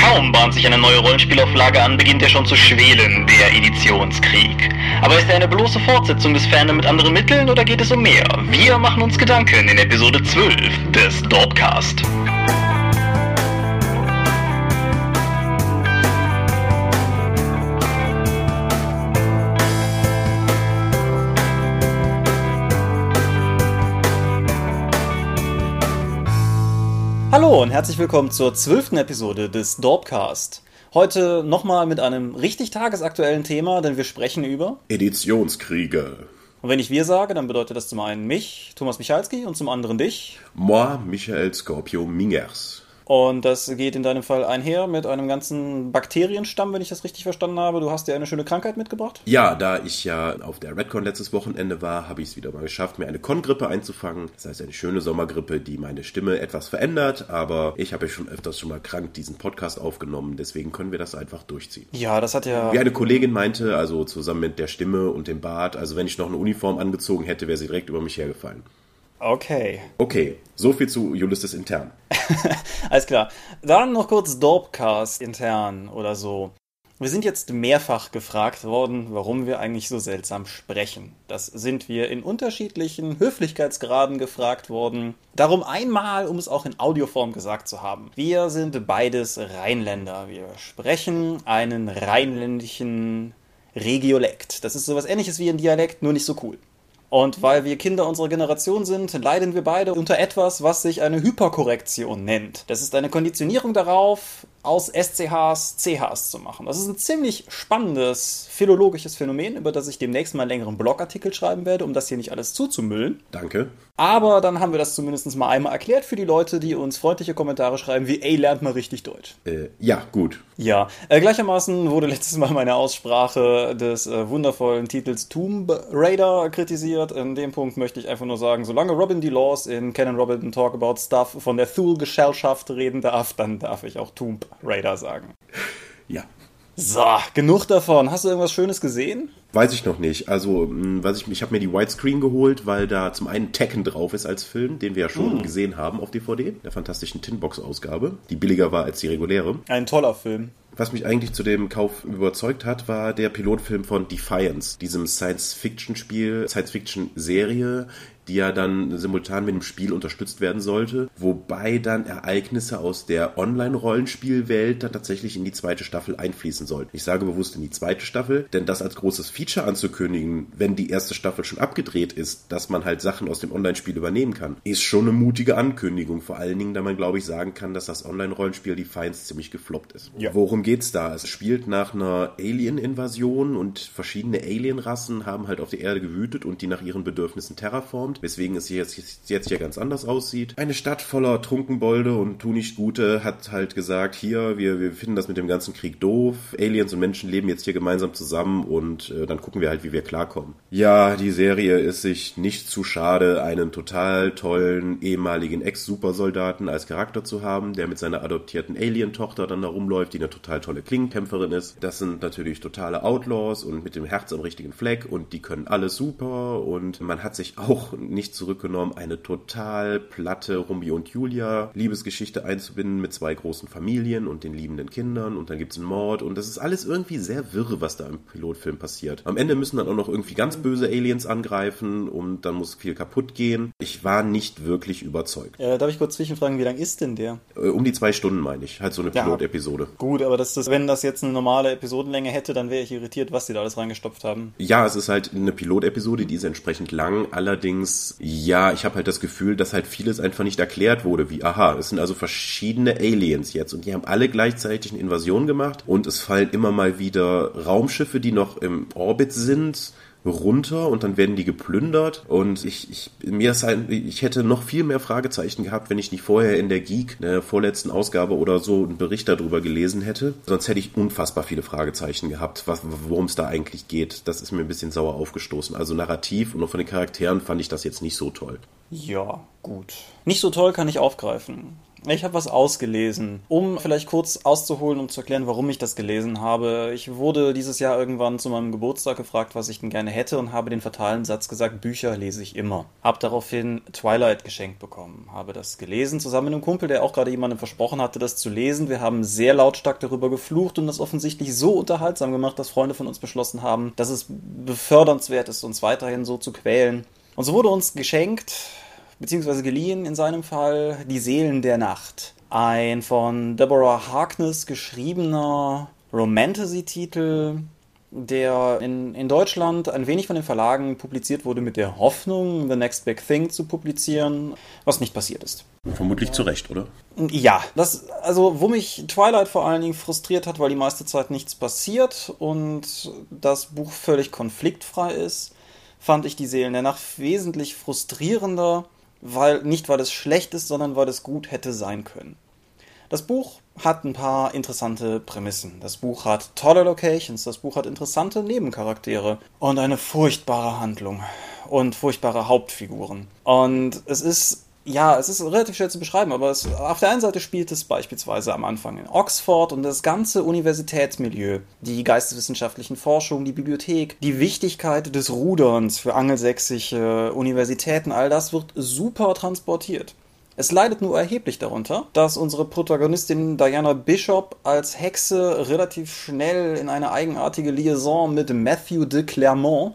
Kaum bahnt sich eine neue Rollenspielauflage an, beginnt er schon zu schwelen, der Editionskrieg. Aber ist er eine bloße Fortsetzung des Fandom mit anderen Mitteln oder geht es um mehr? Wir machen uns Gedanken in Episode 12 des Dorpcast. Hallo und herzlich willkommen zur zwölften Episode des Dorpcast. Heute nochmal mit einem richtig tagesaktuellen Thema, denn wir sprechen über Editionskriege. Und wenn ich wir sage, dann bedeutet das zum einen mich, Thomas Michalski, und zum anderen dich. Moi, Michael Scorpio Mingers. Und das geht in deinem Fall einher mit einem ganzen Bakterienstamm, wenn ich das richtig verstanden habe. Du hast dir eine schöne Krankheit mitgebracht? Ja, da ich ja auf der Redcon letztes Wochenende war, habe ich es wieder mal geschafft, mir eine Con-Grippe einzufangen. Das heißt eine schöne Sommergrippe, die meine Stimme etwas verändert, aber ich habe ja schon öfters schon mal krank diesen Podcast aufgenommen, deswegen können wir das einfach durchziehen. Ja, das hat ja. Wie eine Kollegin meinte, also zusammen mit der Stimme und dem Bart, also wenn ich noch eine Uniform angezogen hätte, wäre sie direkt über mich hergefallen. Okay. Okay, so viel zu Ulysses intern. Alles klar. Dann noch kurz Dorpcast intern oder so. Wir sind jetzt mehrfach gefragt worden, warum wir eigentlich so seltsam sprechen. Das sind wir in unterschiedlichen Höflichkeitsgraden gefragt worden. Darum einmal, um es auch in Audioform gesagt zu haben. Wir sind beides Rheinländer. Wir sprechen einen rheinländischen Regiolekt. Das ist sowas ähnliches wie ein Dialekt, nur nicht so cool. Und weil wir Kinder unserer Generation sind, leiden wir beide unter etwas, was sich eine Hyperkorrektion nennt. Das ist eine Konditionierung darauf, aus SCHs CHs zu machen. Das ist ein ziemlich spannendes philologisches Phänomen, über das ich demnächst mal einen längeren Blogartikel schreiben werde, um das hier nicht alles zuzumüllen. Danke. Aber dann haben wir das zumindest mal einmal erklärt für die Leute, die uns freundliche Kommentare schreiben, wie, ey, lernt mal richtig Deutsch. Äh, ja, gut. Ja, äh, gleichermaßen wurde letztes Mal meine Aussprache des äh, wundervollen Titels Tomb Raider kritisiert. In dem Punkt möchte ich einfach nur sagen, solange Robin DeLaws in Canon Robin Talk About Stuff von der Thule-Gesellschaft reden darf, dann darf ich auch Tomb Raider sagen. Ja. So, genug davon. Hast du irgendwas Schönes gesehen? Weiß ich noch nicht. Also, mh, was ich, ich habe mir die Widescreen geholt, weil da zum einen Tekken drauf ist als Film, den wir ja schon Mm. gesehen haben auf DVD, der fantastischen Tinbox-Ausgabe, die billiger war als die reguläre. Ein toller Film. Was mich eigentlich zu dem Kauf überzeugt hat, war der Pilotfilm von Defiance, diesem Science-Fiction-Spiel, Science-Fiction-Serie, die ja dann simultan mit dem Spiel unterstützt werden sollte, wobei dann Ereignisse aus der Online-Rollenspielwelt dann tatsächlich in die zweite Staffel einfließen sollten. Ich sage bewusst in die zweite Staffel, denn das als großes Feature anzukündigen, wenn die erste Staffel schon abgedreht ist, dass man halt Sachen aus dem Online-Spiel übernehmen kann, ist schon eine mutige Ankündigung. Vor allen Dingen, da man glaube ich sagen kann, dass das Online-Rollenspiel Defiance ziemlich gefloppt ist. Ja. Worum geht's da? Es spielt nach einer Alien-Invasion und verschiedene Alien-Rassen haben halt auf der Erde gewütet und die nach ihren Bedürfnissen terraformt, weswegen es jetzt, jetzt hier ganz anders aussieht. Eine Stadt voller Trunkenbolde und tu nicht Gute hat halt gesagt, hier, wir, wir finden das mit dem ganzen Krieg doof. Aliens und Menschen leben jetzt hier gemeinsam zusammen und äh, dann gucken wir halt, wie wir klarkommen. Ja, die Serie ist sich nicht zu schade, einen total tollen ehemaligen Ex-Supersoldaten als Charakter zu haben, der mit seiner adoptierten Alien-Tochter dann da rumläuft, die eine total tolle Klingenkämpferin ist. Das sind natürlich totale Outlaws und mit dem Herz am richtigen Fleck und die können alles super und man hat sich auch nicht zurückgenommen, eine total platte Romeo und Julia Liebesgeschichte einzubinden mit zwei großen Familien und den liebenden Kindern und dann gibt's einen Mord und das ist alles irgendwie sehr wirre, was da im Pilotfilm passiert. Am Ende müssen dann auch noch irgendwie ganz böse Aliens angreifen und dann muss viel kaputt gehen. Ich war nicht wirklich überzeugt. Äh, darf ich kurz zwischenfragen, wie lang ist denn der? Äh, Um die zwei Stunden meine ich, halt so eine Ja. Pilotepisode. Gut, aber das, das, wenn das jetzt eine normale Episodenlänge hätte, dann wäre ich irritiert, was die da alles reingestopft haben. Ja, es ist halt eine Pilotepisode, die ist entsprechend lang. Allerdings, ja, ich habe halt das Gefühl, dass halt vieles einfach nicht erklärt wurde, wie, aha, es sind also verschiedene Aliens jetzt und die haben alle gleichzeitig eine Invasion gemacht und es fallen immer mal wieder Raumschiffe, die noch im Orbit sind runter und dann werden die geplündert und ich, ich mir ist halt, ich hätte noch viel mehr Fragezeichen gehabt, wenn ich nicht vorher in der Geek, in der vorletzten Ausgabe oder so einen Bericht darüber gelesen hätte. Sonst hätte ich unfassbar viele Fragezeichen gehabt, worum es da eigentlich geht. Das ist mir ein bisschen sauer aufgestoßen. Also narrativ und auch von den Charakteren fand ich das jetzt nicht so toll. Ja, gut. Nicht so toll kann ich aufgreifen. Ich habe was ausgelesen, um vielleicht kurz auszuholen, um zu erklären, warum ich das gelesen habe. Ich wurde dieses Jahr irgendwann zu meinem Geburtstag gefragt, was ich denn gerne hätte und habe den fatalen Satz gesagt, Bücher lese ich immer. Hab daraufhin Twilight geschenkt bekommen, habe das gelesen, zusammen mit einem Kumpel, der auch gerade jemandem versprochen hatte, das zu lesen. Wir haben sehr lautstark darüber geflucht und das offensichtlich so unterhaltsam gemacht, dass Freunde von uns beschlossen haben, dass es befördernswert ist, uns weiterhin so zu quälen. Und so wurde uns geschenkt beziehungsweise geliehen in seinem Fall, Die Seelen der Nacht. Ein von Deborah Harkness geschriebener Romantasy-Titel, der in, in Deutschland ein wenig von den Verlagen publiziert wurde mit der Hoffnung, The Next Big Thing zu publizieren, was nicht passiert ist. Vermutlich zu Recht, oder? Ja, das, also wo mich Twilight vor allen Dingen frustriert hat, weil die meiste Zeit nichts passiert und das Buch völlig konfliktfrei ist, fand ich die Seelen der Nacht wesentlich frustrierender weil nicht weil es schlecht ist, sondern weil es gut hätte sein können. Das Buch hat ein paar interessante Prämissen. Das Buch hat tolle Locations, das Buch hat interessante Nebencharaktere und eine furchtbare Handlung und furchtbare Hauptfiguren. Und es ist ja, es ist relativ schwer zu beschreiben, aber es, auf der einen Seite spielt es beispielsweise am Anfang in Oxford und das ganze Universitätsmilieu, die geisteswissenschaftlichen Forschungen, die Bibliothek, die Wichtigkeit des Ruderns für angelsächsische Universitäten, all das wird super transportiert. Es leidet nur erheblich darunter, dass unsere Protagonistin Diana Bishop als Hexe relativ schnell in eine eigenartige Liaison mit Matthew de Clermont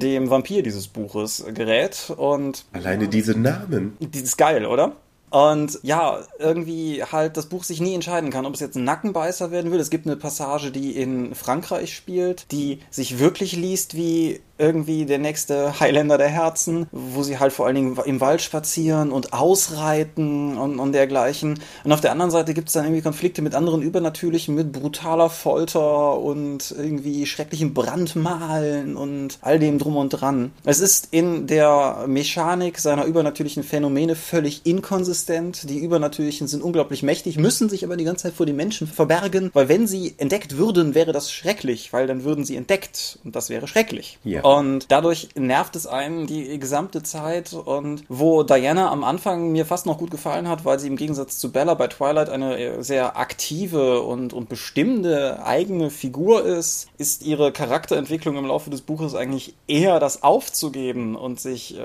dem Vampir dieses Buches gerät. Und alleine diese Namen. Die ist geil, oder? Und ja, irgendwie halt das Buch sich nie entscheiden kann, ob es jetzt ein Nackenbeißer werden will. Es gibt eine Passage, die in Frankreich spielt, die sich wirklich liest wie irgendwie der nächste Highlander der Herzen, wo sie halt vor allen Dingen im Wald spazieren und ausreiten und, und dergleichen. Und auf der anderen Seite gibt es dann irgendwie Konflikte mit anderen Übernatürlichen, mit brutaler Folter und irgendwie schrecklichem Brandmalen und all dem drum und dran. Es ist in der Mechanik seiner übernatürlichen Phänomene völlig inkonsistent. Die Übernatürlichen sind unglaublich mächtig, müssen sich aber die ganze Zeit vor den Menschen verbergen, weil wenn sie entdeckt würden, wäre das schrecklich, weil dann würden sie entdeckt und das wäre schrecklich. Ja. Und dadurch nervt es einen die gesamte Zeit. Und wo Diana am Anfang mir fast noch gut gefallen hat, weil sie im Gegensatz zu Bella bei Twilight eine sehr aktive und, und bestimmende eigene Figur ist, ist ihre Charakterentwicklung im Laufe des Buches eigentlich eher das aufzugeben und sich äh,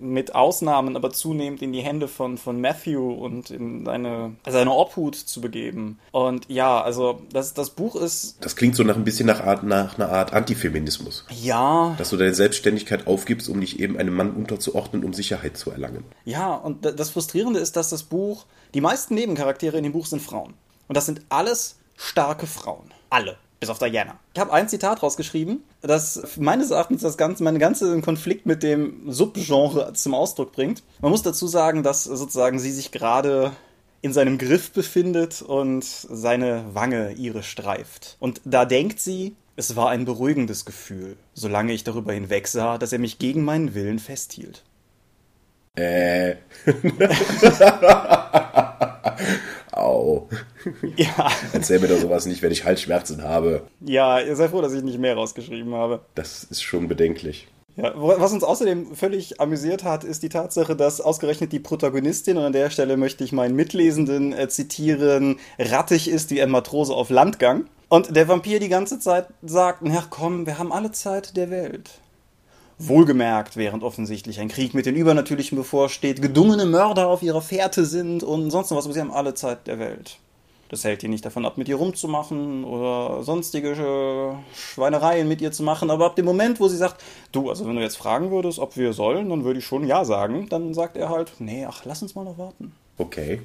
mit Ausnahmen aber zunehmend in die Hände von, von Matthew und in seine, seine Obhut zu begeben. Und ja, also das, das Buch ist. Das klingt so nach ein bisschen nach, Art, nach einer Art Antifeminismus. Ja, dass du deine Selbstständigkeit aufgibst, um dich eben einem Mann unterzuordnen, um Sicherheit zu erlangen. Ja, und das Frustrierende ist, dass das Buch, die meisten Nebencharaktere in dem Buch sind Frauen. Und das sind alles starke Frauen. Alle. Bis auf Diana. Ich habe ein Zitat rausgeschrieben, das meines Erachtens das ganze, meine ganze Konflikt mit dem Subgenre zum Ausdruck bringt. Man muss dazu sagen, dass sozusagen sie sich gerade in seinem Griff befindet und seine Wange ihre streift. Und da denkt sie, es war ein beruhigendes Gefühl, solange ich darüber hinwegsah, dass er mich gegen meinen Willen festhielt. Äh. Au. Ja. Erzähl mir doch sowas nicht, wenn ich Halsschmerzen habe. Ja, ihr seid froh, dass ich nicht mehr rausgeschrieben habe. Das ist schon bedenklich. Ja, was uns außerdem völlig amüsiert hat, ist die Tatsache, dass ausgerechnet die Protagonistin, und an der Stelle möchte ich meinen Mitlesenden äh, zitieren, rattig ist wie ein Matrose auf Landgang. Und der Vampir die ganze Zeit sagt, na komm, wir haben alle Zeit der Welt. Wohlgemerkt, während offensichtlich ein Krieg mit den Übernatürlichen bevorsteht, gedungene Mörder auf ihrer Fährte sind und sonst was, aber sie haben alle Zeit der Welt. Das hält ihr nicht davon ab, mit ihr rumzumachen oder sonstige Schweinereien mit ihr zu machen. Aber ab dem Moment, wo sie sagt, du, also wenn du jetzt fragen würdest, ob wir sollen, dann würde ich schon ja sagen. Dann sagt er halt, nee, ach, lass uns mal noch warten. Okay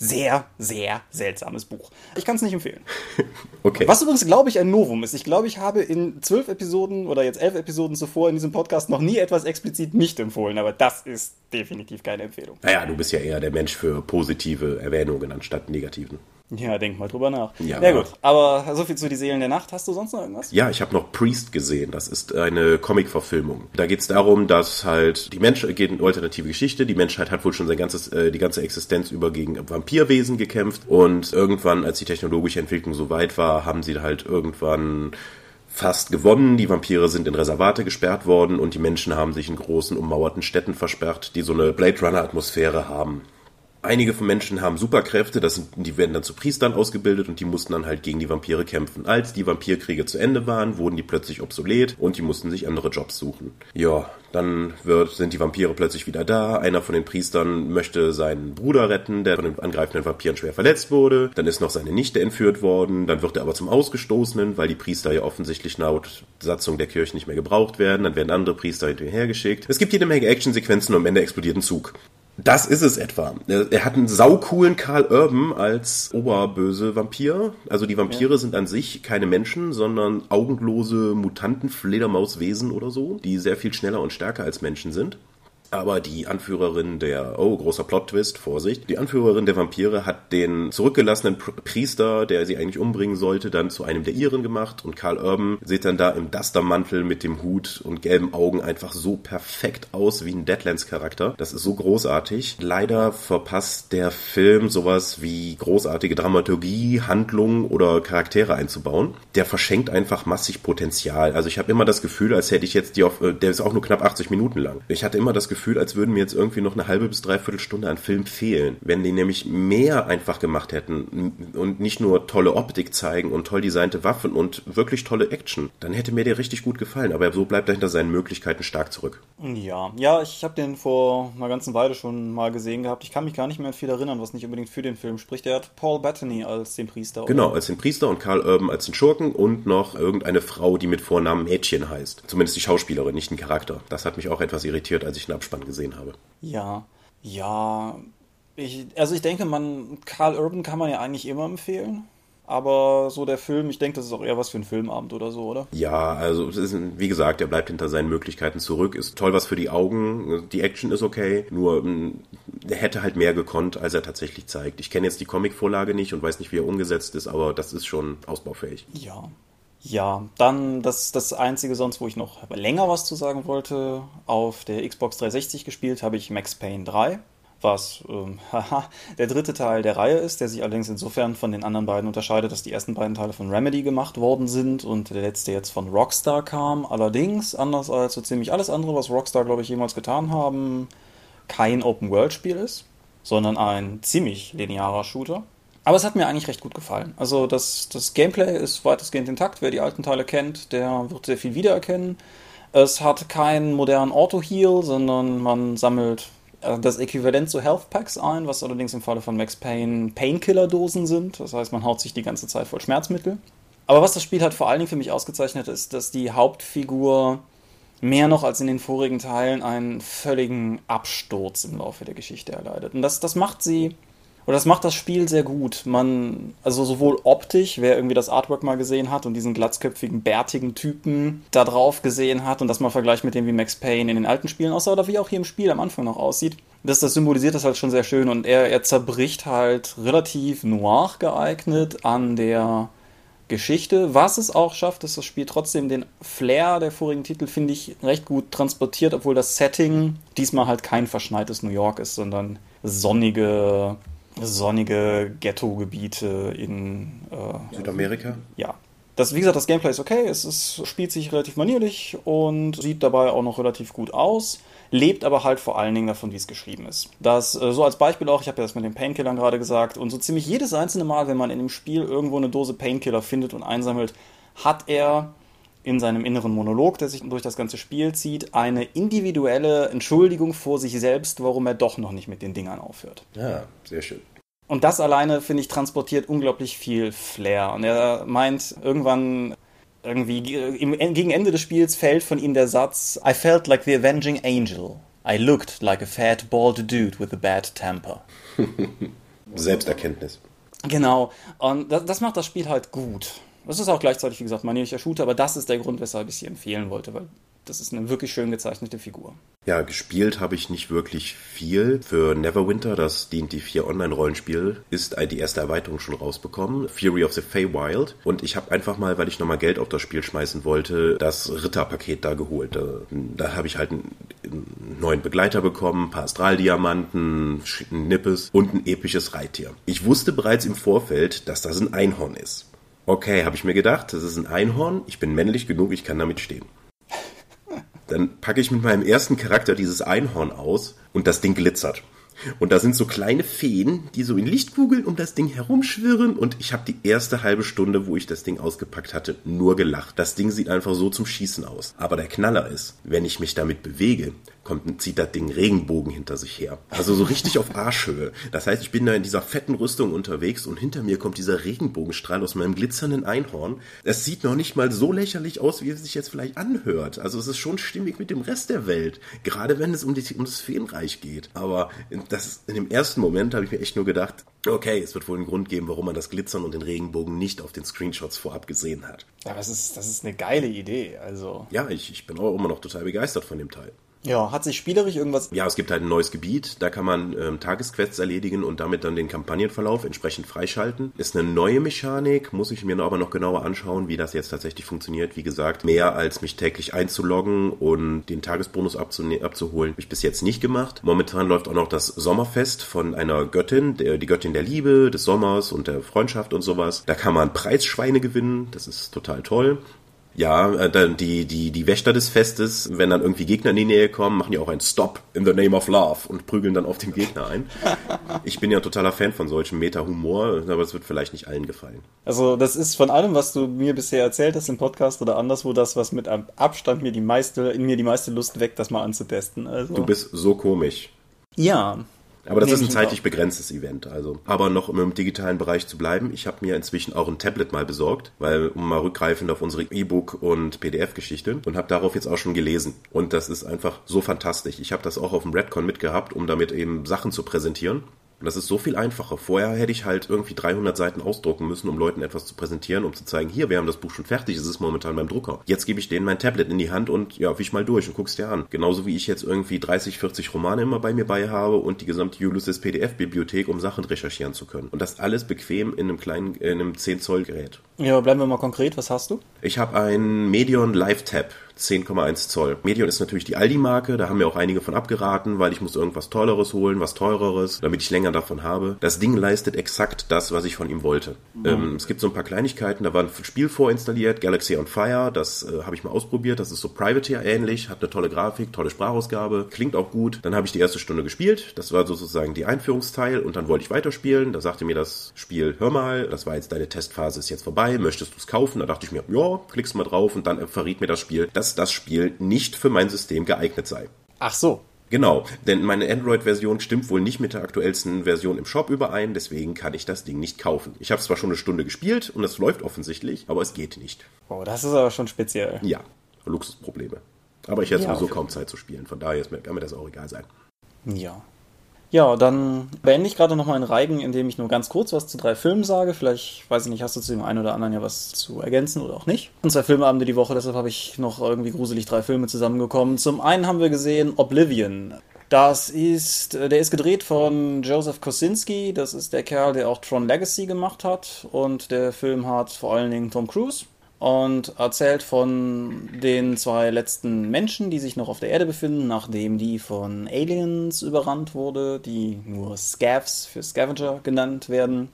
sehr, sehr seltsames Buch. Ich kann es nicht empfehlen. okay. Was übrigens, glaube ich, ein Novum ist. Ich glaube, ich habe in zwölf Episoden oder jetzt elf Episoden zuvor in diesem Podcast noch nie etwas explizit nicht empfohlen, aber das ist definitiv keine Empfehlung. Naja, du bist ja eher der Mensch für positive Erwähnungen anstatt negativen. Ja, denk mal drüber nach. Ja, ja gut, aber so viel zu Die Seelen der Nacht. Hast du sonst noch irgendwas? Ja, ich habe noch Priest gesehen. Das ist eine Comic-Verfilmung. Da geht es darum, dass halt die Menschheit, geht eine alternative Geschichte, die Menschheit hat wohl schon sein ganzes, äh, die ganze Existenz über gegen Vampirwesen gekämpft und irgendwann, als die technologische Entwicklung so weit war, haben sie halt irgendwann fast gewonnen. Die Vampire sind in Reservate gesperrt worden und die Menschen haben sich in großen ummauerten Städten versperrt, die so eine Blade Runner Atmosphäre haben. Einige von Menschen haben Superkräfte, das sind, die werden dann zu Priestern ausgebildet und die mussten dann halt gegen die Vampire kämpfen. Als die Vampirkriege zu Ende waren, wurden die plötzlich obsolet und die mussten sich andere Jobs suchen. Ja, dann wird, sind die Vampire plötzlich wieder da. Einer von den Priestern möchte seinen Bruder retten, der von den angreifenden Vampiren schwer verletzt wurde. Dann ist noch seine Nichte entführt worden. Dann wird er aber zum Ausgestoßenen, weil die Priester ja offensichtlich laut Satzung der Kirche nicht mehr gebraucht werden. Dann werden andere Priester hinterhergeschickt. Es gibt jede Menge Actionsequenzen und am Ende explodiert ein Zug. Das ist es etwa. Er hat einen saucoolen Karl Urban als oberböse Vampir. Also die Vampire ja. sind an sich keine Menschen, sondern augenlose Mutanten, Fledermauswesen oder so, die sehr viel schneller und stärker als Menschen sind. Aber die Anführerin der, oh, großer Plot-Twist, Vorsicht. Die Anführerin der Vampire hat den zurückgelassenen Priester, der sie eigentlich umbringen sollte, dann zu einem der ihren gemacht. Und Karl Urban sieht dann da im Dustermantel mit dem Hut und gelben Augen einfach so perfekt aus wie ein Deadlands-Charakter. Das ist so großartig. Leider verpasst der Film sowas wie großartige Dramaturgie, Handlungen oder Charaktere einzubauen. Der verschenkt einfach massig Potenzial. Also ich habe immer das Gefühl, als hätte ich jetzt die auf, äh, der ist auch nur knapp 80 Minuten lang. Ich hatte immer das Gefühl, Gefühl, als würden mir jetzt irgendwie noch eine halbe bis dreiviertel Stunde an Film fehlen. Wenn die nämlich mehr einfach gemacht hätten und nicht nur tolle Optik zeigen und toll designte Waffen und wirklich tolle Action, dann hätte mir der richtig gut gefallen. Aber so bleibt er hinter seinen Möglichkeiten stark zurück. Ja, ja, ich habe den vor einer ganzen Weile schon mal gesehen gehabt. Ich kann mich gar nicht mehr an viel erinnern, was nicht unbedingt für den Film spricht. Er hat Paul Bettany als den Priester. Oder? Genau, als den Priester und Karl Urban als den Schurken und noch irgendeine Frau, die mit Vornamen Mädchen heißt. Zumindest die Schauspielerin, nicht ein Charakter. Das hat mich auch etwas irritiert, als ich den Abspann Abspann gesehen habe. Ja, ja. Ich, also ich denke, man, Karl Urban kann man ja eigentlich immer empfehlen. Aber so der Film, ich denke, das ist auch eher was für einen Filmabend oder so, oder? Ja, also es ist, wie gesagt, er bleibt hinter seinen Möglichkeiten zurück. Ist toll was für die Augen. Die Action ist okay. Nur hm, er hätte halt mehr gekonnt, als er tatsächlich zeigt. Ich kenne jetzt die Comicvorlage nicht und weiß nicht, wie er umgesetzt ist, aber das ist schon ausbaufähig. Ja. Ja, dann das, das Einzige sonst, wo ich noch länger was zu sagen wollte. Auf der Xbox 360 gespielt habe ich Max Payne 3, was ähm, der dritte Teil der Reihe ist, der sich allerdings insofern von den anderen beiden unterscheidet, dass die ersten beiden Teile von Remedy gemacht worden sind und der letzte jetzt von Rockstar kam. Allerdings, anders als so ziemlich alles andere, was Rockstar, glaube ich, jemals getan haben, kein Open-World-Spiel ist, sondern ein ziemlich linearer Shooter. Aber es hat mir eigentlich recht gut gefallen. Also das, das Gameplay ist weitestgehend intakt. Wer die alten Teile kennt, der wird sehr viel wiedererkennen. Es hat keinen modernen Auto-Heal, sondern man sammelt das Äquivalent zu Health Packs ein, was allerdings im Falle von Max Payne Painkiller-Dosen sind. Das heißt, man haut sich die ganze Zeit voll Schmerzmittel. Aber was das Spiel halt vor allen Dingen für mich ausgezeichnet ist, dass die Hauptfigur mehr noch als in den vorigen Teilen einen völligen Absturz im Laufe der Geschichte erleidet. Und das, das macht sie und das macht das Spiel sehr gut. Man, also sowohl optisch, wer irgendwie das Artwork mal gesehen hat und diesen glatzköpfigen, bärtigen Typen da drauf gesehen hat und das mal vergleicht mit dem, wie Max Payne in den alten Spielen aussah oder wie auch hier im Spiel am Anfang noch aussieht, das, das symbolisiert das halt schon sehr schön und er, er zerbricht halt relativ noir geeignet an der Geschichte. Was es auch schafft, ist das Spiel trotzdem den Flair der vorigen Titel, finde ich, recht gut transportiert, obwohl das Setting diesmal halt kein verschneites New York ist, sondern sonnige sonnige Ghetto-Gebiete in äh, Südamerika. Ja. Das, wie gesagt, das Gameplay ist okay, es ist, spielt sich relativ manierlich und sieht dabei auch noch relativ gut aus, lebt aber halt vor allen Dingen davon, wie es geschrieben ist. Das, äh, so als Beispiel auch, ich habe ja das mit den Painkillern gerade gesagt, und so ziemlich jedes einzelne Mal, wenn man in dem Spiel irgendwo eine Dose Painkiller findet und einsammelt, hat er in seinem inneren Monolog, der sich durch das ganze Spiel zieht, eine individuelle Entschuldigung vor sich selbst, warum er doch noch nicht mit den Dingern aufhört. Ja, sehr schön. Und das alleine, finde ich, transportiert unglaublich viel Flair. Und er meint irgendwann, irgendwie gegen Ende des Spiels fällt von ihm der Satz: I felt like the avenging angel. I looked like a fat, bald dude with a bad temper. Selbsterkenntnis. Genau. Und das, das macht das Spiel halt gut. Das ist auch gleichzeitig, wie gesagt, manierlicher Shooter, aber das ist der Grund, weshalb ich sie empfehlen wollte, weil das ist eine wirklich schön gezeichnete Figur. Ja, gespielt habe ich nicht wirklich viel. Für Neverwinter, das dient die 4 Online-Rollenspiel, ist die erste Erweiterung schon rausbekommen. Fury of the Feywild. Und ich habe einfach mal, weil ich nochmal Geld auf das Spiel schmeißen wollte, das Ritterpaket da geholt. Da, da habe ich halt einen, einen, neuen Begleiter bekommen, ein paar Astraldiamanten, ein Nippes und ein episches Reittier. Ich wusste bereits im Vorfeld, dass das ein Einhorn ist. Okay, habe ich mir gedacht, das ist ein Einhorn, ich bin männlich genug, ich kann damit stehen. Dann packe ich mit meinem ersten Charakter dieses Einhorn aus und das Ding glitzert. Und da sind so kleine Feen, die so in Lichtkugeln um das Ding herumschwirren. Und ich habe die erste halbe Stunde, wo ich das Ding ausgepackt hatte, nur gelacht. Das Ding sieht einfach so zum Schießen aus. Aber der Knaller ist, wenn ich mich damit bewege, kommt, zieht das Ding Regenbogen hinter sich her. Also so richtig auf Arschhöhe. Das heißt, ich bin da in dieser fetten Rüstung unterwegs und hinter mir kommt dieser Regenbogenstrahl aus meinem glitzernden Einhorn. Es sieht noch nicht mal so lächerlich aus, wie es sich jetzt vielleicht anhört. Also es ist schon stimmig mit dem Rest der Welt. Gerade wenn es um, die, um das Feenreich geht. Aber das, in dem ersten Moment habe ich mir echt nur gedacht, okay, es wird wohl einen Grund geben, warum man das Glitzern und den Regenbogen nicht auf den Screenshots vorab gesehen hat. Ja, das ist, das ist eine geile Idee. Also. Ja, ich, ich bin auch immer noch total begeistert von dem Teil. Ja, hat sich spielerisch irgendwas. Ja, es gibt halt ein neues Gebiet, da kann man ähm, Tagesquests erledigen und damit dann den Kampagnenverlauf entsprechend freischalten. Ist eine neue Mechanik, muss ich mir aber noch genauer anschauen, wie das jetzt tatsächlich funktioniert. Wie gesagt, mehr als mich täglich einzuloggen und den Tagesbonus abzuholen, habe ich bis jetzt nicht gemacht. Momentan läuft auch noch das Sommerfest von einer Göttin, der, die Göttin der Liebe, des Sommers und der Freundschaft und sowas. Da kann man Preisschweine gewinnen, das ist total toll. Ja, äh, dann die, die, die Wächter des Festes, wenn dann irgendwie Gegner in die Nähe kommen, machen die auch ein Stop in the name of love und prügeln dann auf den Gegner ein. Ich bin ja totaler Fan von solchem Meta-Humor, aber es wird vielleicht nicht allen gefallen. Also, das ist von allem, was du mir bisher erzählt hast im Podcast oder anderswo, das, was mit einem Abstand mir die meiste, in mir die meiste Lust weckt, das mal anzutesten. Also. Du bist so komisch. Ja, aber das ist ein zeitlich begrenztes Event, also. Aber noch um im digitalen Bereich zu bleiben, ich habe mir inzwischen auch ein Tablet mal besorgt, weil um mal rückgreifend auf unsere E-Book und PDF-Geschichte und habe darauf jetzt auch schon gelesen. Und das ist einfach so fantastisch. Ich habe das auch auf dem Redcon mitgehabt, um damit eben Sachen zu präsentieren. Und das ist so viel einfacher. Vorher hätte ich halt irgendwie 300 Seiten ausdrucken müssen, um Leuten etwas zu präsentieren, um zu zeigen, hier, wir haben das Buch schon fertig, es ist momentan beim Drucker. Jetzt gebe ich denen mein Tablet in die Hand und ja, wisch mal durch und guck's dir an. Genauso wie ich jetzt irgendwie 30, 40 Romane immer bei mir bei habe und die gesamte Ulysses PDF-Bibliothek, um Sachen recherchieren zu können. Und das alles bequem in einem kleinen, in einem 10 Zoll Gerät. Ja, bleiben wir mal konkret. Was hast du? Ich habe ein Medion Live Tab 10,1 Zoll. Medion ist natürlich die Aldi-Marke, da haben mir auch einige von abgeraten, weil ich muss irgendwas Tolleres holen, was Teureres, damit ich länger davon habe. Das Ding leistet exakt das, was ich von ihm wollte. Mhm. Ähm, es gibt so ein paar Kleinigkeiten, da war ein Spiel vorinstalliert, Galaxy on Fire, das äh, habe ich mal ausprobiert, das ist so Privateer ähnlich, hat eine tolle Grafik, tolle Sprachausgabe, klingt auch gut. Dann habe ich die erste Stunde gespielt, das war sozusagen die Einführungsteil und dann wollte ich weiterspielen, da sagte mir das Spiel, hör mal, das war jetzt deine Testphase, ist jetzt vorbei, möchtest du es kaufen? Da dachte ich mir, ja, klickst mal drauf und dann verriet mir das Spiel, dass das Spiel nicht für mein System geeignet sei. Ach so. Genau, denn meine Android-Version stimmt wohl nicht mit der aktuellsten Version im Shop überein, deswegen kann ich das Ding nicht kaufen. Ich habe zwar schon eine Stunde gespielt und es läuft offensichtlich, aber es geht nicht. Oh, das ist aber schon speziell. Ja, Luxusprobleme. Aber ich hätte ja, sowieso kaum Zeit zu spielen, von daher kann mir das auch egal sein. Ja, ja, dann beende ich gerade nochmal einen Reigen, indem ich nur ganz kurz was zu drei Filmen sage. Vielleicht, weiß ich nicht, hast du zu dem einen oder anderen ja was zu ergänzen oder auch nicht. Und zwei Filmeabende die Woche, deshalb habe ich noch irgendwie gruselig drei Filme zusammengekommen. Zum einen haben wir gesehen Oblivion. Das ist, der ist gedreht von Joseph Kosinski. Das ist der Kerl, der auch Tron Legacy gemacht hat. Und der Film hat vor allen Dingen Tom Cruise und erzählt von den zwei letzten Menschen, die sich noch auf der Erde befinden, nachdem die von Aliens überrannt wurde, die nur Scavs für Scavenger genannt werden.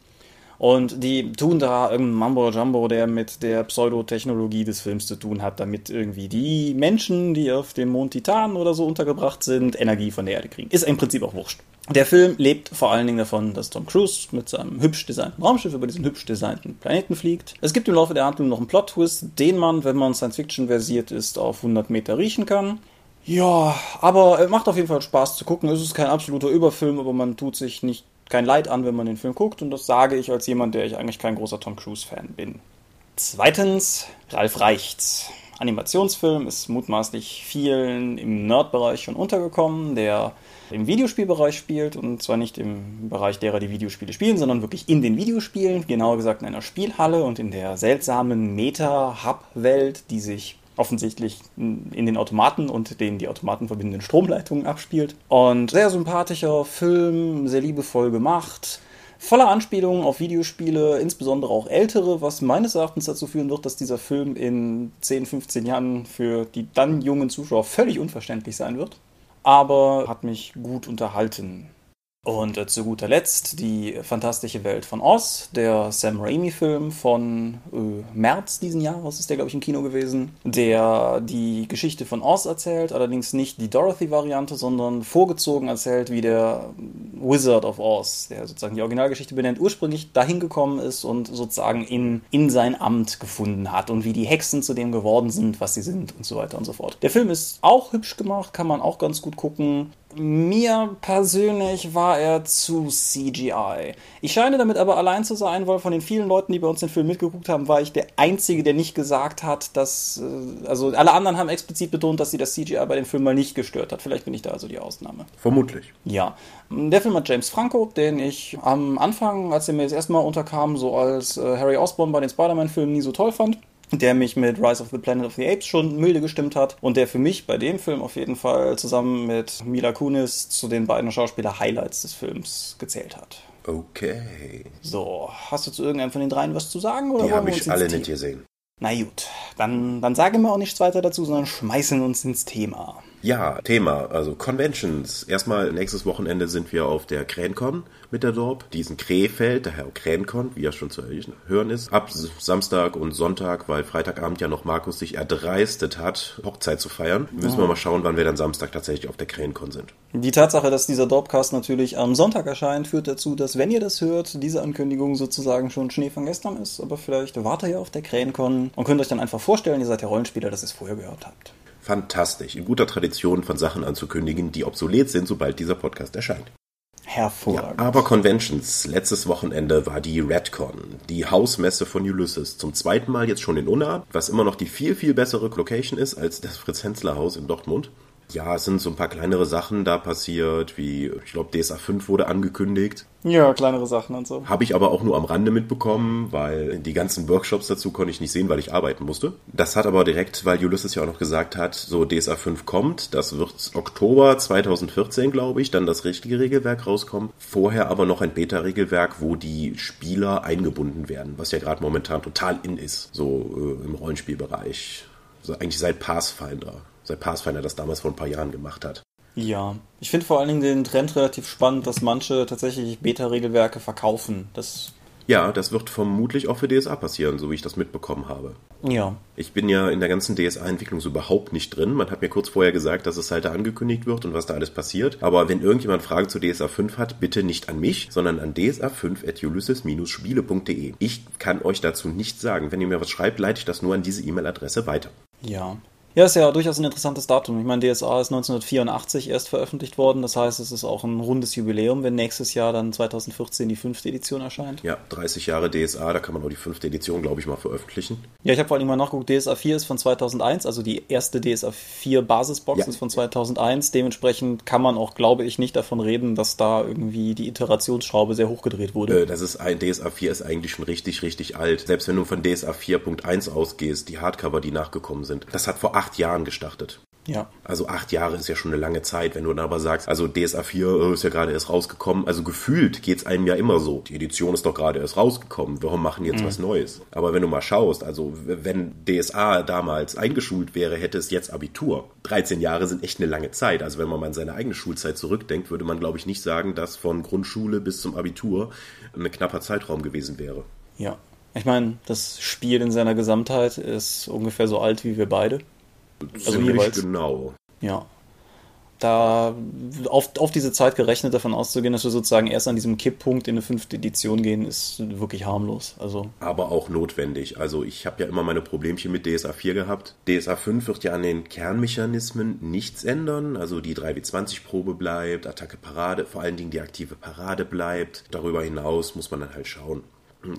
Und die tun da irgendeinen Mambo Jumbo, der mit der Pseudotechnologie des Films zu tun hat, damit irgendwie die Menschen, die auf dem Mond Titan oder so untergebracht sind, Energie von der Erde kriegen. Ist im Prinzip auch wurscht. Der Film lebt vor allen Dingen davon, dass Tom Cruise mit seinem hübsch designten Raumschiff über diesen hübsch designten Planeten fliegt. Es gibt im Laufe der Handlung noch einen Plot-Twist, den man, wenn man Science-Fiction versiert ist, auf 100 Meter riechen kann. Ja, aber es macht auf jeden Fall Spaß zu gucken. Es ist kein absoluter Überfilm, aber man tut sich nicht kein Leid an, wenn man den Film guckt. Und das sage ich als jemand, der ich eigentlich kein großer Tom Cruise-Fan bin. Zweitens, Ralf Reichts. Animationsfilm ist mutmaßlich vielen im Nerd-Bereich schon untergekommen, der im Videospielbereich spielt und zwar nicht im Bereich derer, die Videospiele spielen, sondern wirklich in den Videospielen, genauer gesagt in einer Spielhalle und in der seltsamen Meta-Hub-Welt, die sich offensichtlich in den Automaten und den die Automaten verbindenden Stromleitungen abspielt. Und sehr sympathischer Film, sehr liebevoll gemacht, voller Anspielungen auf Videospiele, insbesondere auch ältere, was meines Erachtens dazu führen wird, dass dieser Film in 10, 15 Jahren für die dann jungen Zuschauer völlig unverständlich sein wird aber hat mich gut unterhalten. Und äh, zu guter Letzt die fantastische Welt von Oz, der Sam Raimi-Film von äh, März diesen Jahres ist der, glaube ich, im Kino gewesen, der die Geschichte von Oz erzählt, allerdings nicht die Dorothy-Variante, sondern vorgezogen erzählt, wie der Wizard of Oz, der sozusagen die Originalgeschichte benennt, ursprünglich dahin gekommen ist und sozusagen in, in sein Amt gefunden hat und wie die Hexen zu dem geworden sind, was sie sind und so weiter und so fort. Der Film ist auch hübsch gemacht, kann man auch ganz gut gucken. Mir persönlich war er zu CGI. Ich scheine damit aber allein zu sein, weil von den vielen Leuten, die bei uns den Film mitgeguckt haben, war ich der Einzige, der nicht gesagt hat, dass. Äh, also alle anderen haben explizit betont, dass sie das CGI bei dem Film mal nicht gestört hat. Vielleicht bin ich da also die Ausnahme. Vermutlich. Ja. Der Film hat James Franco, den ich am Anfang, als er mir das erste Mal unterkam, so als äh, Harry Osborn bei den Spider-Man-Filmen nie so toll fand der mich mit Rise of the Planet of the Apes schon milde gestimmt hat und der für mich bei dem Film auf jeden Fall zusammen mit Mila Kunis zu den beiden Schauspieler-Highlights des Films gezählt hat. Okay. So, hast du zu irgendeinem von den dreien was zu sagen? Oder Die habe ich alle nicht gesehen. Na gut, dann, dann sagen wir auch nichts weiter dazu, sondern schmeißen uns ins Thema. Ja, Thema, also Conventions. Erstmal nächstes Wochenende sind wir auf der Kränkon mit der Dorp. Die ist in Krefeld, daher auch Kränkon, wie er schon zu hören ist. Ab Samstag und Sonntag, weil Freitagabend ja noch Markus sich erdreistet hat, Hochzeit zu feiern. Müssen wir mal schauen, wann wir dann Samstag tatsächlich auf der Kränkon sind. Die Tatsache, dass dieser Dorpcast natürlich am Sonntag erscheint, führt dazu, dass, wenn ihr das hört, diese Ankündigung sozusagen schon Schnee von gestern ist. Aber vielleicht wartet ihr auf der Kränkon und könnt euch dann einfach vorstellen, ihr seid ja Rollenspieler, dass ihr es vorher gehört habt. Fantastisch. In guter Tradition von Sachen anzukündigen, die obsolet sind, sobald dieser Podcast erscheint. Hervorragend. Ja, aber Conventions. Letztes Wochenende war die Redcon, die Hausmesse von Ulysses. Zum zweiten Mal jetzt schon in Unna, was immer noch die viel, viel bessere Location ist als das Fritz-Hensler Haus in Dortmund. Ja, es sind so ein paar kleinere Sachen da passiert, wie, ich glaube, DSA 5 wurde angekündigt. Ja, kleinere Sachen und so. Habe ich aber auch nur am Rande mitbekommen, weil die ganzen Workshops dazu konnte ich nicht sehen, weil ich arbeiten musste. Das hat aber direkt, weil Ulysses ja auch noch gesagt hat, so DSA 5 kommt, das wird Oktober 2014, glaube ich, dann das richtige Regelwerk rauskommen. Vorher aber noch ein Beta-Regelwerk, wo die Spieler eingebunden werden, was ja gerade momentan total in ist, so äh, im Rollenspielbereich. Also eigentlich seit Pathfinder seit Pathfinder das damals vor ein paar Jahren gemacht hat. Ja, ich finde vor allen Dingen den Trend relativ spannend, dass manche tatsächlich Beta-Regelwerke verkaufen. Das ja, das wird vermutlich auch für DSA passieren, so wie ich das mitbekommen habe. Ja. Ich bin ja in der ganzen DSA-Entwicklung so überhaupt nicht drin. Man hat mir kurz vorher gesagt, dass es halt da angekündigt wird und was da alles passiert. Aber wenn irgendjemand Fragen zu DSA 5 hat, bitte nicht an mich, sondern an dsa5.ulysses-spiele.de. Ich kann euch dazu nichts sagen. Wenn ihr mir was schreibt, leite ich das nur an diese E-Mail-Adresse weiter. Ja. Ja, ist ja durchaus ein interessantes Datum. Ich meine, DSA ist 1984 erst veröffentlicht worden. Das heißt, es ist auch ein rundes Jubiläum, wenn nächstes Jahr dann 2014 die fünfte Edition erscheint. Ja, 30 Jahre DSA, da kann man auch die fünfte Edition, glaube ich, mal veröffentlichen. Ja, ich habe vor allem mal nachgeguckt, DSA 4 ist von 2001, also die erste DSA 4 Basisbox ja. ist von 2001. Dementsprechend kann man auch, glaube ich, nicht davon reden, dass da irgendwie die Iterationsschraube sehr hochgedreht wurde. Äh, das ist ein, DSA 4 ist eigentlich schon richtig, richtig alt. Selbst wenn du von DSA 4.1 ausgehst, die Hardcover, die nachgekommen sind, das hat vor acht acht Jahren gestartet. Ja. Also acht Jahre ist ja schon eine lange Zeit, wenn du dann aber sagst, also DSA 4 äh, ist ja gerade erst rausgekommen. Also gefühlt geht es einem ja immer so. Die Edition ist doch gerade erst rausgekommen. Warum machen jetzt mhm. was Neues? Aber wenn du mal schaust, also wenn DSA damals eingeschult wäre, hätte es jetzt Abitur. 13 Jahre sind echt eine lange Zeit. Also wenn man mal an seine eigene Schulzeit zurückdenkt, würde man, glaube ich, nicht sagen, dass von Grundschule bis zum Abitur ein knapper Zeitraum gewesen wäre. Ja. Ich meine, das Spiel in seiner Gesamtheit ist ungefähr so alt wie wir beide. Also Ziemlich jeweils. genau. Ja. Da auf, auf diese Zeit gerechnet davon auszugehen, dass wir sozusagen erst an diesem Kipppunkt in eine fünfte Edition gehen, ist wirklich harmlos. Also. Aber auch notwendig. Also ich habe ja immer meine Problemchen mit DSA 4 gehabt. DSA 5 wird ja an den Kernmechanismen nichts ändern. Also die 3W20-Probe bleibt, Attacke Parade, vor allen Dingen die aktive Parade bleibt. Darüber hinaus muss man dann halt schauen.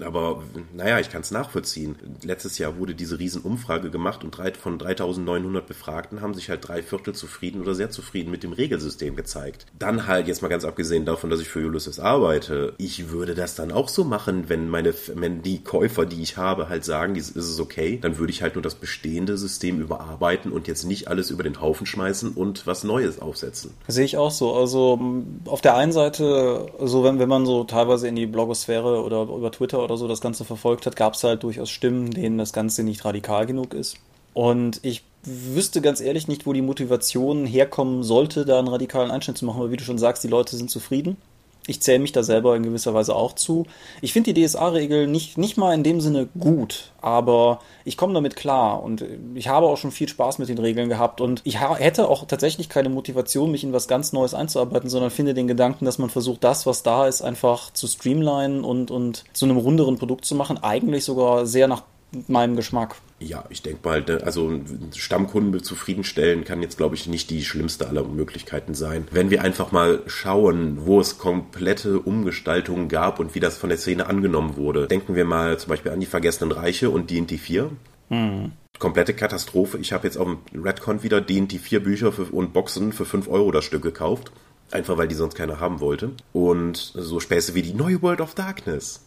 Aber naja, ich kann es nachvollziehen. Letztes Jahr wurde diese Riesenumfrage gemacht und von 3900 Befragten haben sich halt drei Viertel zufrieden oder sehr zufrieden mit dem Regelsystem gezeigt. Dann halt, jetzt mal ganz abgesehen davon, dass ich für Ulysses arbeite, ich würde das dann auch so machen, wenn meine, wenn die Käufer, die ich habe, halt sagen, dies ist es okay, dann würde ich halt nur das bestehende System überarbeiten und jetzt nicht alles über den Haufen schmeißen und was Neues aufsetzen. Sehe ich auch so. Also auf der einen Seite, so wenn, wenn man so teilweise in die Blogosphäre oder über Twitter Twitter oder so das Ganze verfolgt hat, gab es halt durchaus Stimmen, denen das Ganze nicht radikal genug ist. Und ich wüsste ganz ehrlich nicht, wo die Motivation herkommen sollte, da einen radikalen Einschnitt zu machen, weil wie du schon sagst, die Leute sind zufrieden. Ich zähle mich da selber in gewisser Weise auch zu. Ich finde die DSA-Regel nicht, nicht mal in dem Sinne gut, aber ich komme damit klar und ich habe auch schon viel Spaß mit den Regeln gehabt und ich hätte auch tatsächlich keine Motivation, mich in was ganz Neues einzuarbeiten, sondern finde den Gedanken, dass man versucht, das, was da ist, einfach zu streamlinen und, und zu einem runderen Produkt zu machen, eigentlich sogar sehr nach meinem Geschmack. Ja, ich denke mal, also Stammkunden zufriedenstellen kann jetzt, glaube ich, nicht die schlimmste aller Möglichkeiten sein. Wenn wir einfach mal schauen, wo es komplette Umgestaltungen gab und wie das von der Szene angenommen wurde, denken wir mal zum Beispiel an die Vergessenen Reiche und D&D 4. Mhm. Komplette Katastrophe. Ich habe jetzt auf dem Redcon wieder D&D 4 Bücher für, und Boxen für 5 Euro das Stück gekauft. Einfach weil die sonst keiner haben wollte. Und so Späße wie die neue World of Darkness.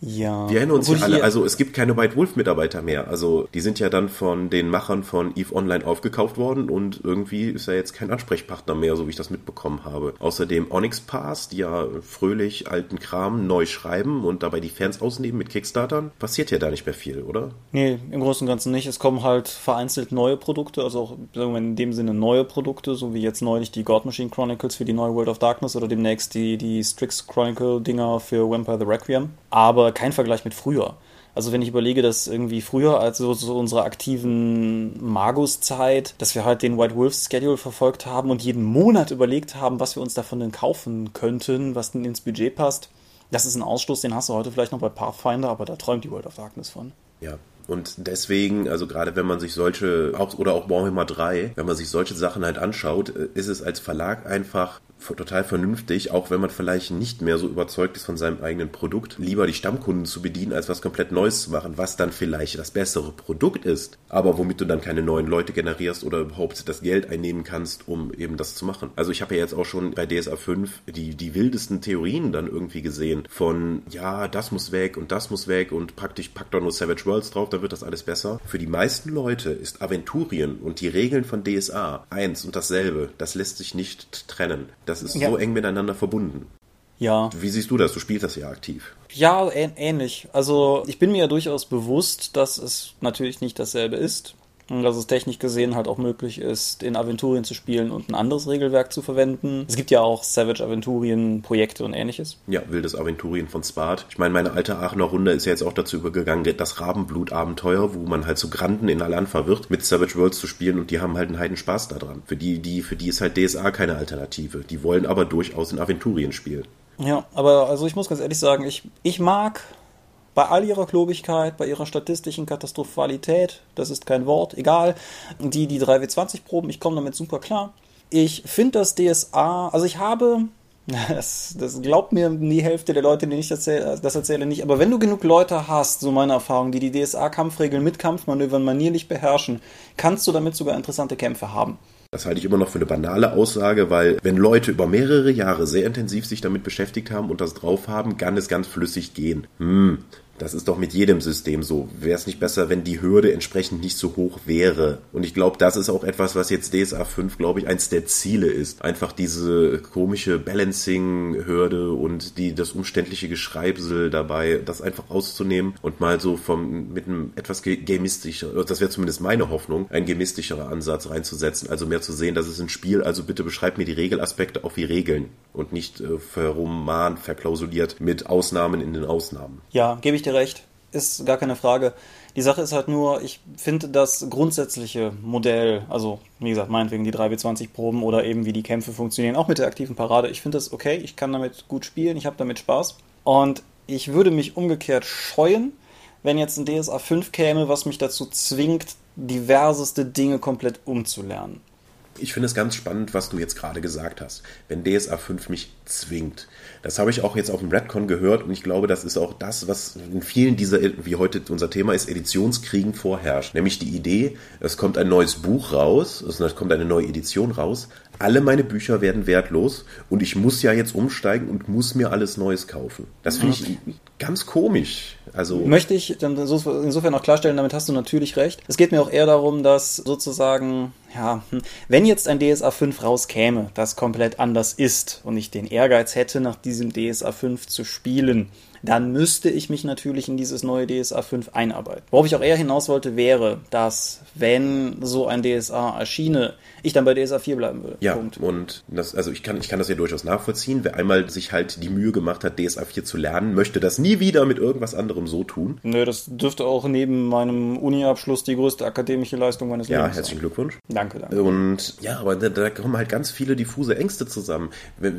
Ja. Wir erinnern uns ja alle, also es gibt keine White Wolf Mitarbeiter mehr. Also die sind ja dann von den Machern von EVE Online aufgekauft worden und irgendwie ist er jetzt kein Ansprechpartner mehr, so wie ich das mitbekommen habe. Außerdem Onyx Pass, die ja fröhlich alten Kram neu schreiben und dabei die Fans ausnehmen mit Kickstartern. Passiert ja da nicht mehr viel, oder? Nee, im Großen und Ganzen nicht. Es kommen halt vereinzelt neue Produkte, also auch in dem Sinne neue Produkte, so wie jetzt neulich die God Machine Chronicles für die neue World of Darkness oder demnächst die, die Strix Chronicle Dinger für Vampire the Requiem. Aber kein Vergleich mit früher. Also wenn ich überlege, dass irgendwie früher, also so unserer aktiven Magus-Zeit, dass wir halt den White Wolf Schedule verfolgt haben und jeden Monat überlegt haben, was wir uns davon denn kaufen könnten, was denn ins Budget passt. Das ist ein Ausschluss, den hast du heute vielleicht noch bei Pathfinder, aber da träumt die World of Darkness von. Ja, und deswegen, also gerade wenn man sich solche, auch, oder auch Warhammer 3, wenn man sich solche Sachen halt anschaut, äh, ist es als Verlag einfach total vernünftig, auch wenn man vielleicht nicht mehr so überzeugt ist von seinem eigenen Produkt, lieber die Stammkunden zu bedienen, als was komplett Neues zu machen, was dann vielleicht das bessere Produkt ist, aber womit du dann keine neuen Leute generierst oder überhaupt das Geld einnehmen kannst, um eben das zu machen. Also ich habe ja jetzt auch schon bei DSA 5 die, die wildesten Theorien dann irgendwie gesehen von, ja, das muss weg und das muss weg und praktisch packt doch nur Savage Worlds drauf, dann wird das alles besser. Für die meisten Leute ist Aventurien und die Regeln von DSA eins und dasselbe. Das lässt sich nicht trennen. Das ist ja. so eng miteinander verbunden. Ja. Wie siehst du das? Du spielst das ja aktiv. Ja, ähnlich. Also ich bin mir ja durchaus bewusst, dass es natürlich nicht dasselbe ist dass es technisch gesehen halt auch möglich ist, in Aventurien zu spielen und ein anderes Regelwerk zu verwenden. Es gibt ja auch Savage Aventurien Projekte und ähnliches. Ja, wildes Aventurien von Spart. Ich meine, meine alte Aachener Runde ist ja jetzt auch dazu übergegangen, das Rabenblut-Abenteuer, wo man halt zu Granden in Alanfa wird, mit Savage Worlds zu spielen und die haben halt einen Heiden Spaß daran. Für die, die, für die ist halt DSA keine Alternative. Die wollen aber durchaus in Aventurien spielen. Ja, aber also ich muss ganz ehrlich sagen, ich, ich mag bei all ihrer Klobigkeit, bei ihrer statistischen Katastrophalität, das ist kein Wort, egal, die, die 3W20-Proben, ich komme damit super klar. Ich finde das DSA, also ich habe, das, das, glaubt mir die Hälfte der Leute, denen ich das erzähle, das erzähle, nicht, aber wenn du genug Leute hast, so meine Erfahrung, die die DSA-Kampfregeln mit Kampfmanövern manierlich beherrschen, kannst du damit sogar interessante Kämpfe haben. Das halte ich immer noch für eine banale Aussage, weil wenn Leute über mehrere Jahre sehr intensiv sich damit beschäftigt haben und das drauf haben, kann es ganz flüssig gehen. Hm, das ist doch mit jedem System so. Wäre es nicht besser, wenn die Hürde entsprechend nicht so hoch wäre? Und ich glaube, das ist auch etwas, was jetzt DSA 5, glaube ich, eins der Ziele ist. Einfach diese komische Balancing-Hürde und die, das umständliche Geschreibsel dabei, das einfach auszunehmen und mal so vom, mit einem etwas gamistischer, das wäre zumindest meine Hoffnung, ein gamistischerer Ansatz reinzusetzen. Also mehr zu sehen, das ist ein Spiel, also bitte beschreibt mir die Regelaspekte auch wie Regeln und nicht äh, verroman, verklausuliert mit Ausnahmen in den Ausnahmen. Ja, gebe ich dir recht. Ist gar keine Frage. Die Sache ist halt nur, ich finde das grundsätzliche Modell, also wie gesagt, meinetwegen die 3W20-Proben oder eben wie die Kämpfe funktionieren, auch mit der aktiven Parade, ich finde das okay, ich kann damit gut spielen, ich habe damit Spaß. Und ich würde mich umgekehrt scheuen, wenn jetzt ein DSA 5 käme, was mich dazu zwingt, diverseste Dinge komplett umzulernen. Ich finde es ganz spannend, was du jetzt gerade gesagt hast. Wenn DSA 5 mich zwingt. Das habe ich auch jetzt auf dem Redcon gehört und ich glaube, das ist auch das, was in vielen dieser, wie heute unser Thema ist, Editionskriegen vorherrscht. Nämlich die Idee, es kommt ein neues Buch raus, es kommt eine neue Edition raus, alle meine Bücher werden wertlos und ich muss ja jetzt umsteigen und muss mir alles Neues kaufen. Das finde ich ganz komisch. Also möchte ich dann insofern auch klarstellen, damit hast du natürlich recht. Es geht mir auch eher darum, dass sozusagen ja, hm, wenn jetzt ein DSA 5 rauskäme, das komplett anders ist und ich den Ehrgeiz hätte, nach diesem DSA 5 zu spielen, dann müsste ich mich natürlich in dieses neue DSA 5 einarbeiten. Worauf ich auch eher hinaus wollte, wäre, dass wenn so ein DSA erschiene, ich dann bei DSA 4 bleiben würde. Ja, Punkt. und das, also ich kann, ich kann das ja durchaus nachvollziehen. Wer einmal sich halt die Mühe gemacht hat, DSA 4 zu lernen, möchte das nie wieder mit irgendwas anderem so tun. Nö, das dürfte auch neben meinem Uni-Abschluss die größte akademische Leistung meines ja, Lebens sein. Ja, herzlichen Glückwunsch. Danke, danke. Und ja, aber da, da, kommen halt ganz viele diffuse Ängste zusammen.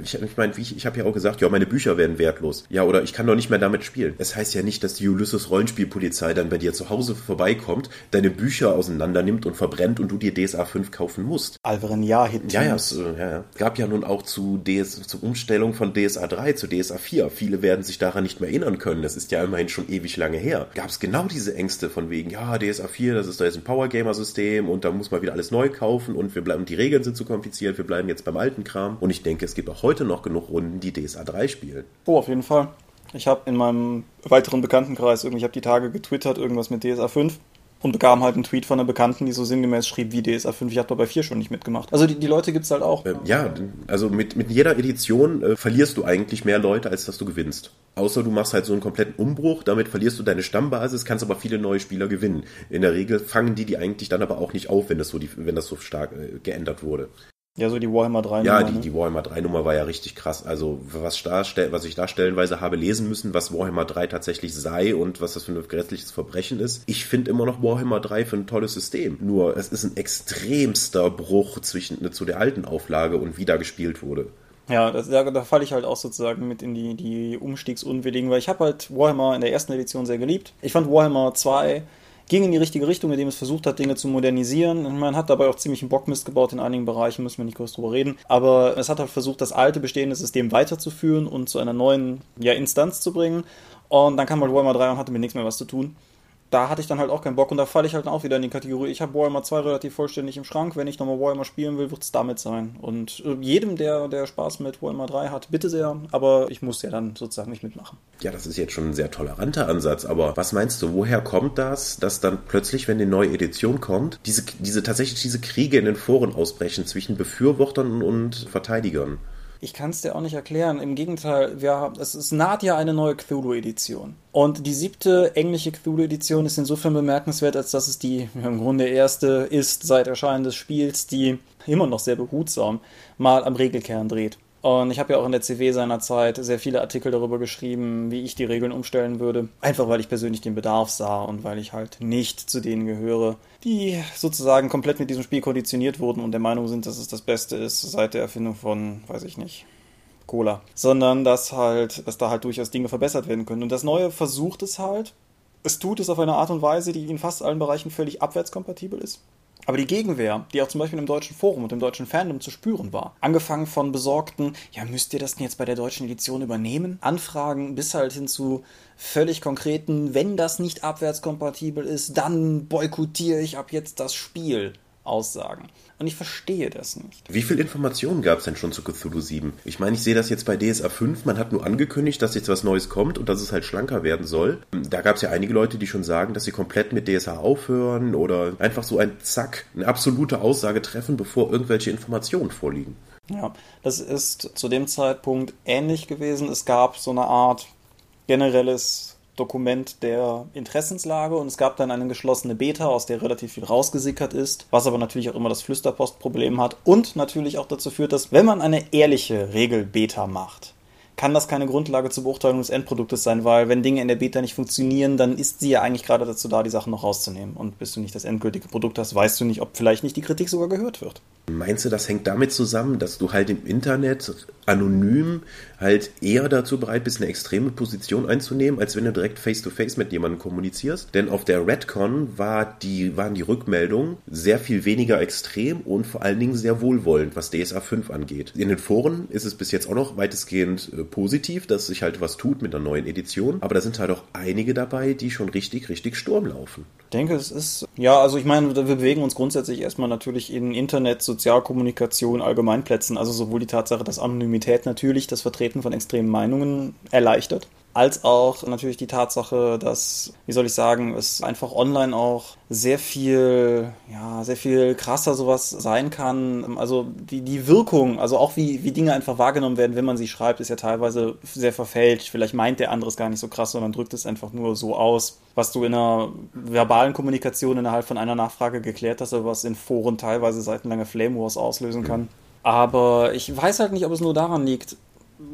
Ich, ich meine, ich, ich habe ja auch gesagt, ja, meine Bücher werden wertlos. Ja, oder ich kann doch nicht mehr damit spielen. Es heißt ja nicht, dass die Ulysses Rollenspielpolizei dann bei dir zu Hause vorbeikommt, deine Bücher auseinander nimmt und verbrennt und du dir DSA 5 kaufen musst. Alveren ja Hit. Ja, ja, es ja, ja. gab ja nun auch zu DS, zur Umstellung von DSA 3 zu DSA 4. Viele werden sich daran nicht mehr erinnern können. Das ist ja immerhin schon ewig lange her. Gab es genau diese Ängste von wegen, ja, DSA 4, das ist da jetzt ein Power Gamer System und da muss man wieder alles neu kaufen und wir bleiben, die Regeln sind zu kompliziert, wir bleiben jetzt beim alten Kram. Und ich denke, es gibt auch heute noch genug Runden, die DSA 3 spielen. Oh, auf jeden Fall. Ich habe in meinem weiteren Bekanntenkreis irgendwie, ich habe die Tage getwittert, irgendwas mit DSA 5 und bekam halt einen Tweet von einer Bekannten, die so sinngemäß schrieb, wie DSA 5, ich habe da bei 4 schon nicht mitgemacht. Also die, die Leute gibt's halt auch. Ähm, ja, also mit, mit jeder Edition äh, verlierst du eigentlich mehr Leute, als dass du gewinnst. Außer du machst halt so einen kompletten Umbruch, damit verlierst du deine Stammbasis, kannst aber viele neue Spieler gewinnen. In der Regel fangen die die eigentlich dann aber auch nicht auf, wenn das so, die, wenn das so stark äh, geändert wurde. Ja, so die Warhammer 3 Nummer. Ja, die, ne? die Warhammer 3 Nummer war ja richtig krass. Also, was, da, was ich da stellenweise habe lesen müssen, was Warhammer 3 tatsächlich sei und was das für ein grässliches Verbrechen ist. Ich finde immer noch Warhammer 3 für ein tolles System. Nur, es ist ein extremster Bruch zwischen, ne, zu der alten Auflage und wie da gespielt wurde. Ja, das, da, da falle ich halt auch sozusagen mit in die, die Umstiegsunwilligen, weil ich habe halt Warhammer in der ersten Edition sehr geliebt. Ich fand Warhammer 2 ging in die richtige Richtung, indem es versucht hat, Dinge zu modernisieren. Man hat dabei auch ziemlich einen Bockmist gebaut in einigen Bereichen, müssen wir nicht groß drüber reden. Aber es hat halt versucht, das alte bestehende System weiterzuführen und zu einer neuen ja, Instanz zu bringen. Und dann kam halt Warhammer 3 und hatte mit nichts mehr was zu tun da hatte ich dann halt auch keinen Bock und da falle ich halt auch wieder in die Kategorie. Ich habe Warhammer 2 relativ vollständig im Schrank. Wenn ich nochmal Warhammer spielen will, wird es damit sein. Und äh, jedem, der, der Spaß mit Warhammer 3 hat, bitte sehr. Aber ich muss ja dann sozusagen nicht mitmachen. Ja, das ist jetzt schon ein sehr toleranter Ansatz. Aber was meinst du, woher kommt das, dass dann plötzlich, wenn die neue Edition kommt, diese, diese tatsächlich diese Kriege in den Foren ausbrechen zwischen Befürwortern und Verteidigern? Ich kann es dir auch nicht erklären. Im Gegenteil, wir haben, es, es naht ja eine neue Cthulhu-Edition. Und die siebte englische Cthulhu-Edition ist insofern bemerkenswert, als dass es die im Grunde erste ist seit Erscheinen des Spiels, die immer noch sehr behutsam mal am Regelkern dreht. Und ich habe ja auch in der CW seinerzeit sehr viele Artikel darüber geschrieben, wie ich die Regeln umstellen würde. Einfach weil ich persönlich den Bedarf sah und weil ich halt nicht zu denen gehöre, die sozusagen komplett mit diesem Spiel konditioniert wurden und der Meinung sind, dass es das Beste ist seit der Erfindung von, weiß ich nicht, Cola. Sondern dass halt, dass da halt durchaus Dinge verbessert werden können. Und das Neue versucht es halt. Es tut es auf eine Art und Weise, die in fast allen Bereichen völlig abwärtskompatibel ist. Aber die Gegenwehr, die auch zum Beispiel im deutschen Forum und im deutschen Fandom zu spüren war, angefangen von besorgten, ja, müsst ihr das denn jetzt bei der deutschen Edition übernehmen? Anfragen bis halt hin zu völlig konkreten, wenn das nicht abwärtskompatibel ist, dann boykottiere ich ab jetzt das Spiel. Aussagen. Und ich verstehe das nicht. Wie viel Informationen gab es denn schon zu Cthulhu 7? Ich meine, ich sehe das jetzt bei DSA 5. Man hat nur angekündigt, dass jetzt was Neues kommt und dass es halt schlanker werden soll. Da gab es ja einige Leute, die schon sagen, dass sie komplett mit DSA aufhören oder einfach so ein Zack, eine absolute Aussage treffen, bevor irgendwelche Informationen vorliegen. Ja, das ist zu dem Zeitpunkt ähnlich gewesen. Es gab so eine Art generelles Dokument der Interessenslage und es gab dann eine geschlossene Beta, aus der relativ viel rausgesickert ist, was aber natürlich auch immer das Flüsterpostproblem hat und natürlich auch dazu führt, dass wenn man eine ehrliche Regel-Beta macht, kann das keine Grundlage zur Beurteilung des Endproduktes sein, weil wenn Dinge in der Beta nicht funktionieren, dann ist sie ja eigentlich gerade dazu da, die Sachen noch rauszunehmen. Und bis du nicht das endgültige Produkt hast, weißt du nicht, ob vielleicht nicht die Kritik sogar gehört wird. Meinst du, das hängt damit zusammen, dass du halt im Internet anonym halt eher dazu bereit bist, eine extreme Position einzunehmen, als wenn du direkt face-to-face -face mit jemandem kommunizierst? Denn auf der Redcon war die, waren die Rückmeldungen sehr viel weniger extrem und vor allen Dingen sehr wohlwollend, was DSA 5 angeht. In den Foren ist es bis jetzt auch noch weitestgehend äh, positiv, dass sich halt was tut mit einer neuen Edition, aber da sind halt auch einige dabei, die schon richtig, richtig Sturm laufen. Ich denke, es ist, ja, also ich meine, wir bewegen uns grundsätzlich erstmal natürlich in Internet, Sozialkommunikation, Allgemeinplätzen, also sowohl die Tatsache, dass Anonymität natürlich das Vertreten von extremen Meinungen erleichtert. als auch natürlich die Tatsache, dass, wie soll ich sagen, es einfach online auch sehr viel, ja, sehr viel krasser sowas sein kann. Also die, die Wirkung, also auch wie, wie Dinge einfach wahrgenommen werden, wenn man sie schreibt, ist ja teilweise sehr verfälscht. Vielleicht meint der andere es gar nicht so krass, sondern drückt es einfach nur so aus, was du in einer verbalen Kommunikation innerhalb von einer Nachfrage geklärt hast, aber was in Foren teilweise seitenlange Flame Wars auslösen kann. Aber ich weiß halt nicht, ob es nur daran liegt.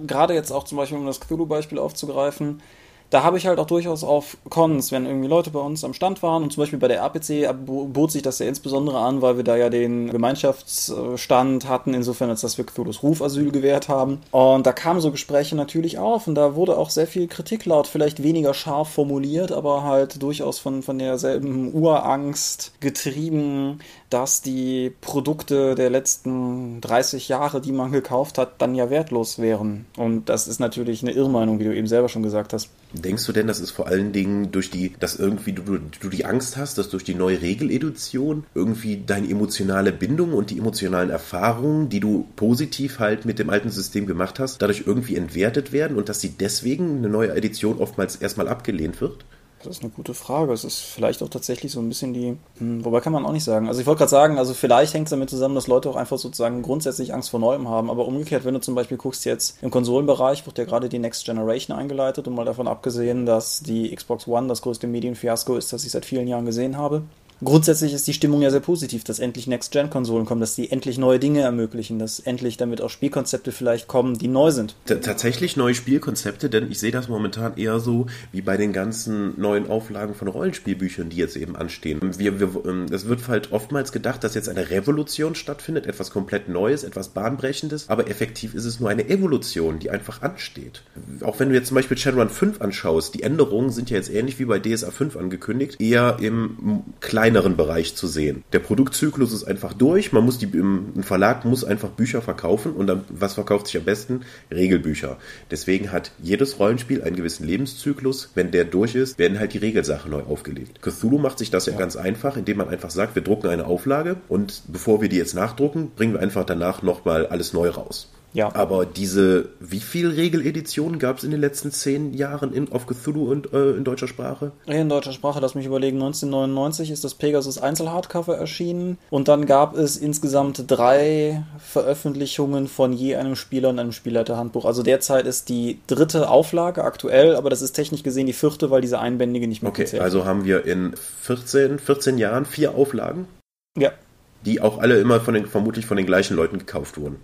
Gerade jetzt auch zum Beispiel, um das Cthulhu-Beispiel aufzugreifen, da habe ich halt auch durchaus auf Cons, wenn irgendwie Leute bei uns am Stand waren und zum Beispiel bei der RPC bot sich das ja insbesondere an, weil wir da ja den Gemeinschaftsstand hatten, insofern als dass wir Cthulhu's Rufasyl gewährt haben. Und da kamen so Gespräche natürlich auf und da wurde auch sehr viel Kritik laut, vielleicht weniger scharf formuliert, aber halt durchaus von, von derselben Urangst getrieben, dass die Produkte der letzten 30 Jahre, die man gekauft hat, dann ja wertlos wären. Und das ist natürlich eine Irrmeinung, wie du eben selber schon gesagt hast. Denkst du denn, das ist vor allen Dingen durch die, dass irgendwie du, du, du die Angst hast, dass durch die neue Regeledition irgendwie deine emotionale Bindung und die emotionalen Erfahrungen, die du positiv halt mit dem alten System gemacht hast, dadurch irgendwie entwertet werden und dass sie deswegen eine neue Edition oftmals erstmal abgelehnt wird? Das ist eine gute Frage. Es ist vielleicht auch tatsächlich so ein bisschen die, hm, wobei kann man auch nicht sagen. Also ich wollte gerade sagen, also vielleicht hängt es damit zusammen, dass Leute auch einfach sozusagen grundsätzlich Angst vor Neuem haben. Aber umgekehrt, wenn du zum Beispiel guckst jetzt im Konsolenbereich, wird ja gerade die Next Generation eingeleitet und mal davon abgesehen, dass die Xbox One das größte Medienfiasko ist, das ich seit vielen Jahren gesehen habe grundsätzlich ist die Stimmung ja sehr positiv, dass endlich Next-Gen-Konsolen kommen, dass die endlich neue Dinge ermöglichen, dass endlich damit auch Spielkonzepte vielleicht kommen, die neu sind. T tatsächlich neue Spielkonzepte, denn ich sehe das momentan eher so wie bei den ganzen neuen Auflagen von Rollenspielbüchern, die jetzt eben anstehen. Wir, wir, ähm, es wird halt oftmals gedacht, dass jetzt eine Revolution stattfindet, etwas komplett Neues, etwas Bahnbrechendes, aber effektiv ist es nur eine Evolution, die einfach ansteht. Auch wenn du jetzt zum Beispiel Shadowrun 5 anschaust, die Änderungen sind ja jetzt ähnlich wie bei DSA 5 angekündigt, eher im kleinen kleineren Bereich zu sehen. Der Produktzyklus ist einfach durch. Man muss die, ein Verlag muss einfach Bücher verkaufen und dann, was verkauft sich am besten? Regelbücher. Deswegen hat jedes Rollenspiel einen gewissen Lebenszyklus. Wenn der durch ist, werden halt die Regelsachen neu aufgelegt. Cthulhu macht sich das ja, ja ganz einfach, indem man einfach sagt, wir drucken eine Auflage und bevor wir die jetzt nachdrucken, bringen wir einfach danach nochmal alles neu raus. Ja. Aber diese, wie viel Regeleditionen gab es in den letzten zehn Jahren in, auf Cthulhu und äh, in deutscher Sprache? In deutscher Sprache, lass mich überlegen, 1999 ist das Pegasus Einzelhardcover erschienen und dann gab es insgesamt drei Veröffentlichungen von je einem Spieler und einem Spielleiterhandbuch. Also derzeit ist die dritte Auflage aktuell, aber das ist technisch gesehen die vierte, weil diese einbändige nicht mehr Okay, zählt. also haben wir in 14, 14 Jahren vier Auflagen? Ja. Die auch alle immer von den, vermutlich von den gleichen Leuten gekauft wurden.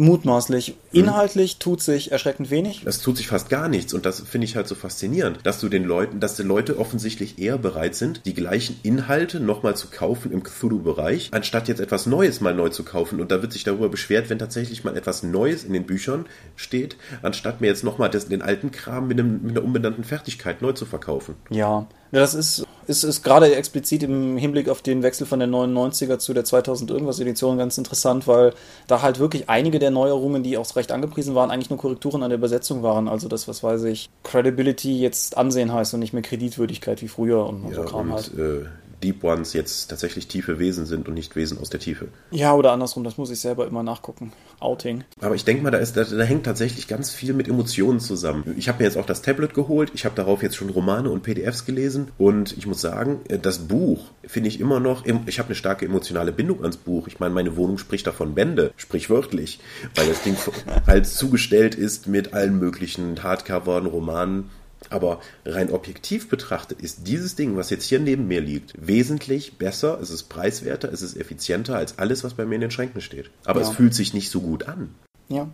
Mutmaßlich. Inhaltlich tut sich erschreckend wenig. Es tut sich fast gar nichts und das finde ich halt so faszinierend, dass du den Leuten, dass die Leute offensichtlich eher bereit sind, die gleichen Inhalte nochmal zu kaufen im Cthulhu-Bereich, anstatt jetzt etwas Neues mal neu zu kaufen. Und da wird sich darüber beschwert, wenn tatsächlich mal etwas Neues in den Büchern steht, anstatt mir jetzt nochmal den alten Kram mit, einem, mit einer unbenannten Fertigkeit neu zu verkaufen. Ja, das ist, ist, ist gerade explizit im Hinblick auf den Wechsel von der 99er zu der 2000 irgendwas Edition ganz interessant, weil da halt wirklich einige der Neuerungen, die auch recht angepriesen waren, eigentlich nur Korrekturen an der Übersetzung waren. Also das, was weiß ich, Credibility jetzt Ansehen heißt und nicht mehr Kreditwürdigkeit wie früher und ja, so Kram und, halt. Äh, Deep Ones jetzt tatsächlich tiefe Wesen sind und nicht Wesen aus der Tiefe. Ja, oder andersrum, das muss ich selber immer nachgucken. Outing. Aber ich denke mal, da, ist, da, da, hängt tatsächlich ganz viel mit Emotionen zusammen. Ich habe mir jetzt auch das Tablet geholt, ich habe darauf jetzt schon Romane und PDFs gelesen und ich muss sagen, äh, das Buch finde ich immer noch, ich habe eine starke emotionale Bindung ans Buch. Ich meine, meine Wohnung spricht davon Bände, sprichwörtlich, weil das Ding halt zugestellt ist mit allen möglichen Hardcovern, Romanen aber rein objektiv betrachtet ist dieses Ding, was jetzt hier neben mir liegt, wesentlich besser, es ist preiswerter, es ist effizienter als alles, was bei mir in den Schränken steht. Aber ja. es fühlt sich nicht so gut an. Ja.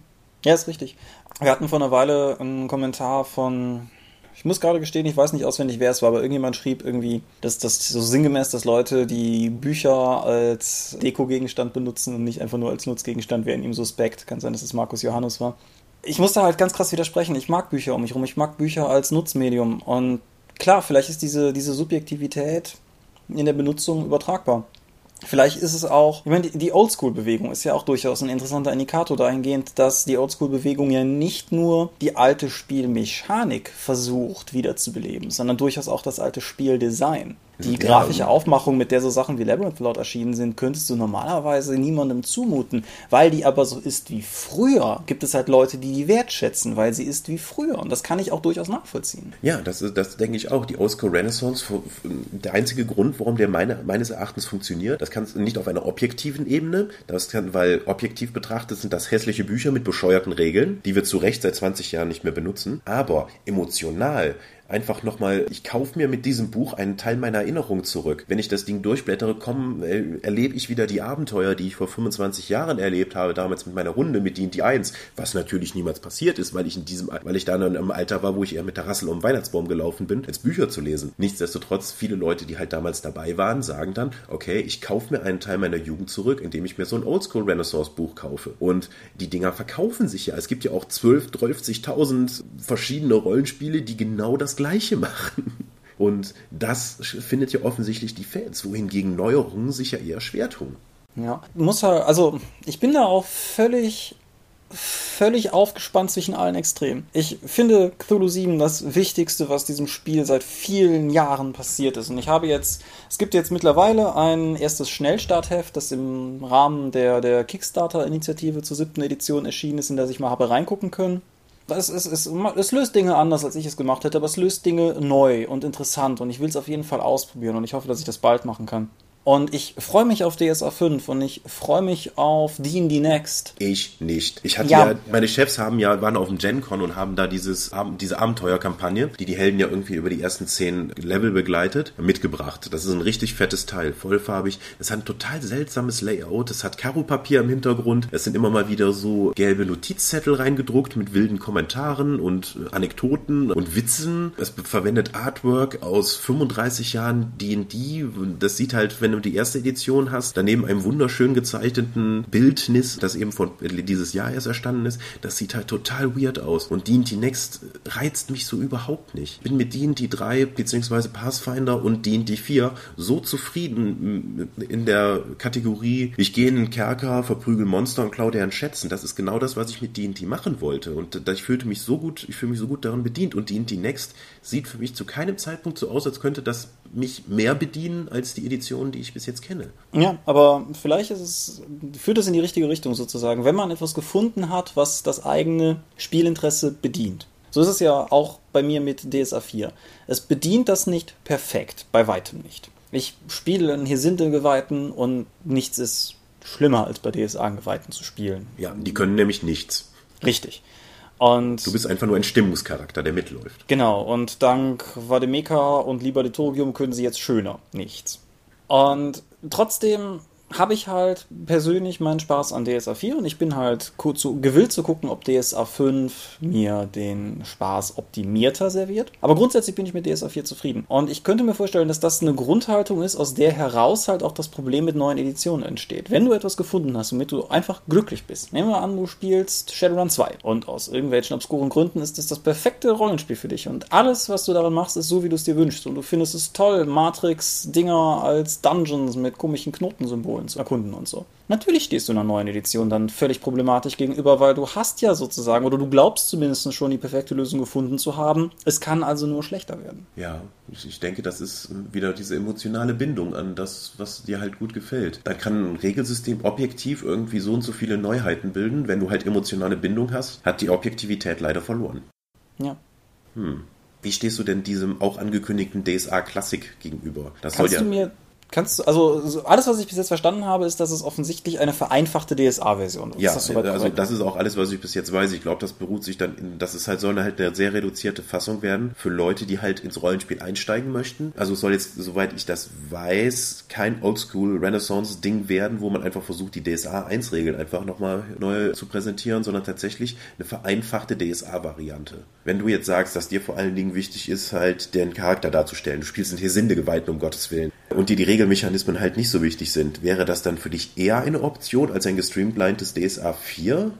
Ja, ist richtig. Wir hatten vor einer Weile einen Kommentar von, ich muss gerade gestehen, ich weiß nicht auswendig, wer es war, aber irgendjemand schrieb irgendwie, dass das so sinngemäß, dass Leute die Bücher als Dekogegenstand benutzen und nicht einfach nur als Nutzgegenstand, wären ihm suspekt. Kann sein, dass es Markus Johannes war ich muss da halt ganz krass widersprechen. Ich mag Bücher um mich rum. Ich mag Bücher als Nutzmedium. Und klar, vielleicht ist diese, diese Subjektivität in der Benutzung übertragbar. Vielleicht ist es auch, ich meine, die Oldschool-Bewegung ist ja auch durchaus ein interessanter Indikator dahingehend, dass die Oldschool-Bewegung ja nicht nur die alte Spielmechanik versucht wiederzubeleben, sondern durchaus auch das alte Spieldesign. Die grafische Aufmachung, mit der so Sachen wie Labyrinth Lord erschienen sind, könntest du normalerweise niemandem zumuten. Weil die aber so ist wie früher, gibt es halt Leute, die die wertschätzen, weil sie ist wie früher. Und das kann ich auch durchaus nachvollziehen. Ja, das, ist- das denke ich auch. Die Oscar Renaissance, der einzige Grund, warum der meine, meines Erachtens funktioniert, das kann nicht auf einer objektiven Ebene, das kann, weil objektiv betrachtet sind das hässliche Bücher mit bescheuerten Regeln, die wir zu Recht seit 20 Jahren nicht mehr benutzen, aber emotional einfach nochmal, ich kaufe mir mit diesem Buch einen Teil meiner Erinnerung zurück. Wenn ich das Ding durchblättere, komm, äh, erlebe ich wieder die Abenteuer, die ich vor 25 Jahren erlebt habe, damals mit meiner Runde mit D&D 1, was natürlich niemals passiert ist, weil ich in diesem, weil ich da in einem Alter war, wo ich eher mit der Rassel um den Weihnachtsbaum gelaufen bin, als Bücher zu lesen. Nichtsdestotrotz, viele Leute, die halt damals dabei waren, sagen dann, okay, ich kaufe mir einen Teil meiner Jugend zurück, indem ich mir so ein Oldschool Renaissance Buch kaufe. Und die Dinger verkaufen sich ja. Es gibt ja auch 12, 12.000 verschiedene Rollenspiele, die genau das Gleiche machen. Und das findet ja offensichtlich die Fans, wohingegen Neuerungen sich ja eher schwer tun. Ja, muss halt, also ich bin da auch völlig, völlig aufgespannt zwischen allen Extremen. Ich finde Cthulhu 7 das Wichtigste, was diesem Spiel seit vielen Jahren passiert ist. Und ich habe jetzt, es gibt jetzt mittlerweile ein erstes Schnellstartheft, das im Rahmen der, der Kickstarter-Initiative zur siebten Edition erschienen ist, in das ich mal habe reingucken können. Es, es, es, es löst Dinge anders, als ich es gemacht hätte, aber es löst Dinge neu und interessant und ich will es auf jeden Fall ausprobieren und ich hoffe, dass ich das bald machen kann. Und ich freue mich auf DSA 5 und ich freue mich auf D&D Next. Ich nicht. Ich hatte Ja. ja, meine Chefs haben ja, waren auf dem GenCon und haben da dieses, diese Abenteuerkampagne, die die Helden ja irgendwie über die ersten zehn Level begleitet, mitgebracht. Das ist ein richtig fettes Teil, vollfarbig. Es hat ein total seltsames Layout. Es hat Karopapier im Hintergrund. Es sind immer mal wieder so gelbe Notizzettel reingedruckt mit wilden Kommentaren und Anekdoten und Witzen. Es verwendet Artwork aus 35 Jahren D&D. Das sieht halt, wenn du die erste Edition hast, daneben einem wunderschön gezeichneten Bildnis, das eben von dieses Jahr erst erstanden ist, das sieht halt total weird aus. Und D&D Next reizt mich so überhaupt nicht. Bin mit D&D 3 bzw. Pathfinder und D&D 4 so zufrieden in der Kategorie, ich gehe in den Kerker, verprügel Monster und klaue deren Schätzen. Das ist genau das, was ich mit D&D machen wollte. Und da- ich fühlte mich so gut, ich fühle mich so gut daran bedient. Und D&D Next sieht für mich zu keinem Zeitpunkt so aus, als könnte das mich mehr bedienen als die Editionen, die ich bis jetzt kenne. Ja, aber vielleicht es, führt es in die richtige Richtung sozusagen, wenn man etwas gefunden hat, was das eigene Spielinteresse bedient. So ist es ja auch bei mir mit DSA 4. Es bedient das nicht perfekt, bei weitem nicht. Ich spiele in Hesinde-Geweihten und nichts ist schlimmer als bei DSA-Geweihten zu spielen. Ja, die können nämlich nichts. Richtig. Und Du bist einfach nur ein Stimmungscharakter, der mitläuft. Genau, und dank Vademeka und Libertatorium können sie jetzt schöner. Nichts. Und trotzdem habe ich halt persönlich meinen Spaß an DSA 4 und ich bin halt zu, gewillt zu gucken, ob DSA 5 mir den Spaß optimierter serviert. Aber grundsätzlich bin ich mit DSA 4 zufrieden. Und ich könnte mir vorstellen, dass das eine Grundhaltung ist, aus der heraus halt auch das Problem mit neuen Editionen entsteht. Wenn du etwas gefunden hast, womit du einfach glücklich bist. Nehmen wir an, du spielst Shadowrun 2 und aus irgendwelchen obskuren Gründen ist es das perfekte Rollenspiel für dich und alles, was du daran machst, ist so, wie du es dir wünschst und du findest es toll, Matrix-Dinger als Dungeons mit komischen Knotensymbolen zu erkunden und so. Natürlich stehst du einer neuen Edition dann völlig problematisch gegenüber, weil du hast ja sozusagen, oder du glaubst zumindest schon die perfekte Lösung gefunden zu haben. Es kann also nur schlechter werden. Ja, ich, denke, das ist wieder diese emotionale Bindung an das, was dir halt gut gefällt. Dann kann ein Regelsystem objektiv irgendwie so und so viele Neuheiten bilden. Wenn du halt emotionale Bindung hast, hat die Objektivität leider verloren. Ja. Wie stehst du denn diesem auch angekündigten DSA Classic gegenüber? Das Kannst soll du ja. mir, kannst du, also so alles, was ich bis jetzt verstanden habe, ist, dass es offensichtlich eine vereinfachte DSA-Version ist. Ja, das also korrekt? das ist auch alles, was ich bis jetzt weiß. Ich glaube, das beruht sich dann, in, das ist halt, soll halt eine sehr reduzierte Fassung werden für Leute, die halt ins Rollenspiel einsteigen möchten. Also es soll jetzt, soweit ich das weiß, kein Oldschool Renaissance-Ding werden, wo man einfach versucht, die DSA 1-Regeln einfach nochmal neu zu präsentieren, sondern tatsächlich eine vereinfachte DSA-Variante. Wenn du jetzt sagst, dass dir vor allen Dingen wichtig ist, halt den Charakter darzustellen, du spielst in Hesinde-Geweihten, um Gottes Willen, und dir die Regelmechanismen halt nicht so wichtig sind, wäre das dann für dich eher eine Option als ein gestreamlinedes DSA 4?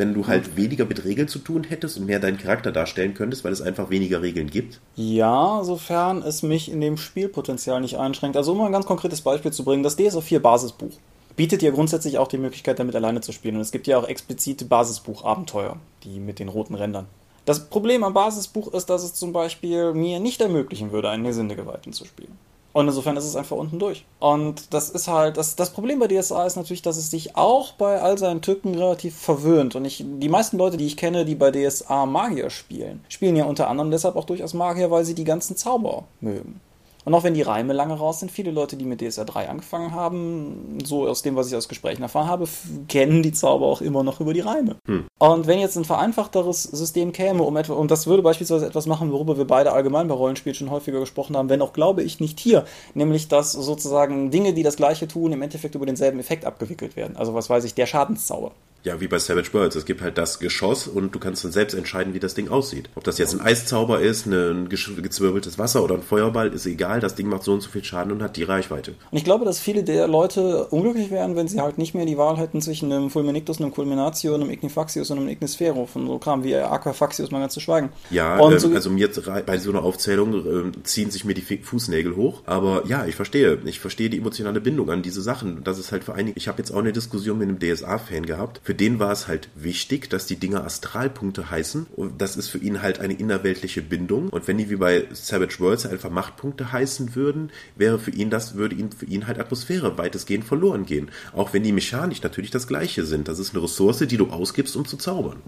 wenn du halt weniger mit Regeln zu tun hättest und mehr deinen Charakter darstellen könntest, weil es einfach weniger Regeln gibt? Ja, sofern es mich in dem Spielpotenzial nicht einschränkt. Also um mal ein ganz konkretes Beispiel zu bringen, das DSO 4 Basisbuch bietet ja grundsätzlich auch die Möglichkeit, damit alleine zu spielen. Und es gibt ja auch explizite Basisbuch-Abenteuer, die mit den roten Rändern. Das Problem am Basisbuch ist, dass es zum Beispiel mir nicht ermöglichen würde, einen Geweihten zu spielen. Und insofern ist es einfach unten durch. Und das ist halt, das, das Problem bei DSA ist natürlich, dass es sich auch bei all seinen Tücken relativ verwöhnt. Und ich, die meisten Leute, die ich kenne, die bei DSA Magier spielen, spielen ja unter anderem deshalb auch durchaus Magier, weil sie die ganzen Zauber mögen. Und auch wenn die Reime lange raus sind, viele Leute, die mit DSR 3 angefangen haben, so aus dem, was ich aus Gesprächen erfahren habe, kennen die Zauber auch immer noch über die Reime. Hm. Und wenn jetzt ein vereinfachteres System käme, um etwa, und das würde beispielsweise etwas machen, worüber wir beide allgemein bei Rollenspielen schon häufiger gesprochen haben, wenn auch glaube ich nicht hier, nämlich dass sozusagen Dinge, die das gleiche tun, im Endeffekt über denselben Effekt abgewickelt werden. Also was weiß ich, der Schadenszauber. Ja, wie bei Savage Worlds. Es gibt halt das Geschoss und du kannst dann selbst entscheiden, wie das Ding aussieht. Ob das jetzt ein Eiszauber ist, ein gezwirbeltes Wasser oder ein Feuerball, ist egal. Das Ding macht so und so viel Schaden und hat die Reichweite. Und ich glaube, dass viele der Leute unglücklich wären, wenn sie halt nicht mehr die Wahl hätten zwischen einem Fulminictus, einem Culminatio, einem Ignifaxius und einem Ignisphero. Von so Kram wie Aquafaxius mal ganz zu schweigen. Ja, ähm, so also mir bei so einer Aufzählung äh, ziehen sich mir die Fußnägel hoch. Aber ja, ich verstehe. Ich verstehe die emotionale Bindung an diese Sachen. Das ist halt für einige. Ich habe jetzt auch eine Diskussion mit einem DSA-Fan gehabt. Für den war es halt wichtig, dass die Dinger Astralpunkte heißen. Und das ist für ihn halt eine innerweltliche Bindung. Und wenn die wie bei Savage Worlds einfach Machtpunkte heißen würden, wäre für ihn das, würde ihn für ihn halt Atmosphäre weitestgehend verloren gehen. Auch wenn die mechanisch natürlich das gleiche sind. Das ist eine Ressource, die du ausgibst, um zu zaubern.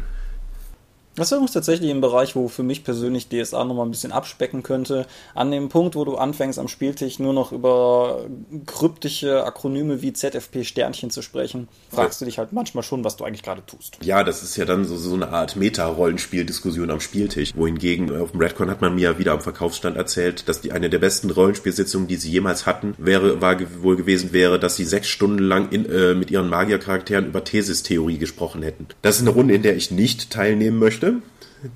Das ist tatsächlich ein Bereich, wo für mich persönlich DSA nochmal ein bisschen abspecken könnte. An dem Punkt, wo du anfängst am Spieltisch nur noch über kryptische Akronyme wie ZFP Sternchen zu sprechen, fragst du dich halt manchmal schon, was du eigentlich gerade tust. Ja, das ist ja dann so, so eine Art Meta-Rollenspiel-Diskussion am Spieltisch. Wohingegen auf dem Redcon hat man mir ja wieder am Verkaufsstand erzählt, dass die eine der besten Rollenspielsitzungen, die sie jemals hatten, wäre, war wohl gewesen wäre, dass sie sechs Stunden lang in, äh, mit ihren Magiercharakteren über Thesis-Theorie gesprochen hätten. Das ist eine Runde, in der ich nicht teilnehmen möchte möchte,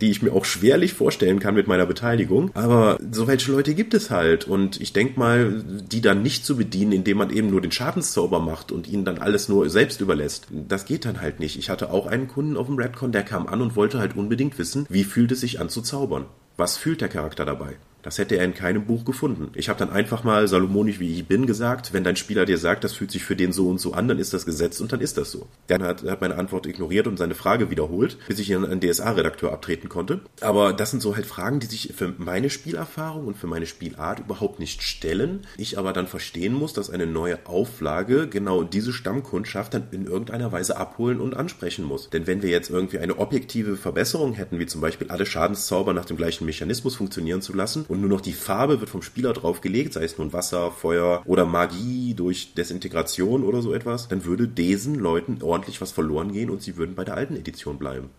die ich mir auch schwerlich vorstellen kann mit meiner Beteiligung. Aber so welche Leute gibt es halt. Und ich denke mal, die dann nicht zu bedienen, indem man eben nur den Schadenszauber macht und ihnen dann alles nur selbst überlässt, das geht dann halt nicht. Ich hatte auch einen Kunden auf dem Redcon, der kam an und wollte halt unbedingt wissen, wie fühlt es sich an zu zaubern. Was fühlt der Charakter dabei? Das hätte er in keinem Buch gefunden. Ich habe dann einfach mal, salomonisch wie ich bin, gesagt, wenn dein Spieler dir sagt, das fühlt sich für den so und so an, dann ist das Gesetz und dann ist das so. Dann hat, er meine Antwort ignoriert und seine Frage wiederholt, bis ich ihn an einen DSA-Redakteur abtreten konnte. Aber das sind so halt Fragen, die sich für meine Spielerfahrung und für meine Spielart überhaupt nicht stellen. Ich aber dann verstehen muss, dass eine neue Auflage genau diese Stammkundschaft dann in irgendeiner Weise abholen und ansprechen muss. Denn wenn wir jetzt irgendwie eine objektive Verbesserung hätten, wie zum Beispiel alle Schadenszauber nach dem gleichen Mechanismus funktionieren zu lassen und nur noch die Farbe wird vom Spieler draufgelegt, sei es nun Wasser, Feuer oder Magie durch Desintegration oder so etwas, dann würde diesen Leuten ordentlich was verloren gehen und sie würden bei der alten Edition bleiben.